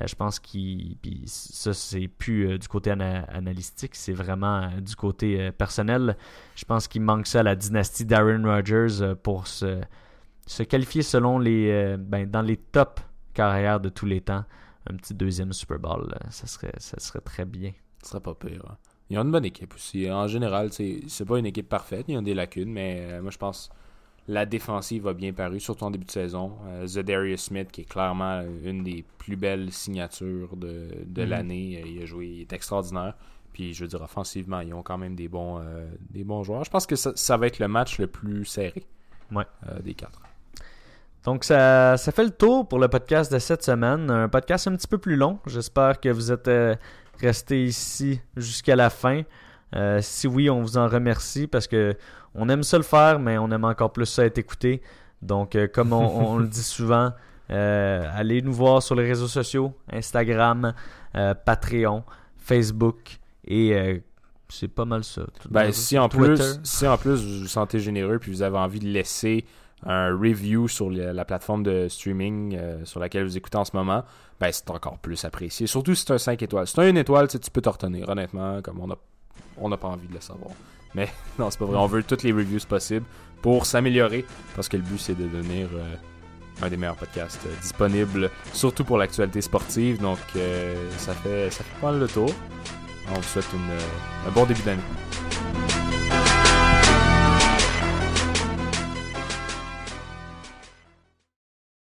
Euh, je pense qu'il. ça, c'est plus euh, du côté analytique, c'est vraiment euh, du côté personnel. Je pense qu'il manque ça à la dynastie d'Aaron Rodgers pour se, se qualifier selon les. Ben, dans les top carrières de tous les temps. Un petit deuxième Super Bowl, ça, serait, ça serait très bien. Ce serait pas pire. Hein. Ils ont une bonne équipe aussi. En général, c'est pas une équipe parfaite. Ils ont des lacunes, mais moi, je pense la défensive a bien paru, surtout en début de saison. Euh, Zedarius Smith, qui est clairement une des plus belles signatures de, de mhm. l'année, il a joué, il est extraordinaire. Puis je veux dire, offensivement, ils ont quand même des bons, euh, des bons joueurs. Je pense que ça, va être le match le plus serré ouais. Euh, des quatre. Donc ça, ça fait le tour pour le podcast de cette semaine. Un podcast un petit peu plus long. J'espère que vous êtes restés ici jusqu'à la fin. Si oui, on vous en remercie parce que on aime ça le faire, mais on aime encore plus ça être écouté. Donc, euh, comme on, [LAUGHS] le dit souvent, euh, allez nous voir sur les réseaux sociaux, Instagram, euh, Patreon, Facebook et c'est pas mal ça. Ben, si en plus, si en plus vous vous sentez généreux puis vous avez envie de laisser un review sur la plateforme de streaming sur laquelle vous écoutez en ce moment, ben c'est encore plus apprécié. Surtout si c'est un 5 étoiles. Si c'est un étoile, tu peux te retenir, honnêtement, comme on n'a on pas envie de le savoir. Mais [LAUGHS] non, c'est pas vrai. On veut toutes les reviews possibles pour s'améliorer parce que le but c'est de devenir euh, un des meilleurs podcasts euh, disponibles, surtout pour l'actualité sportive. Donc euh, ça fait ça fait pas mal le tour. On vous souhaite une, un bon début d'année.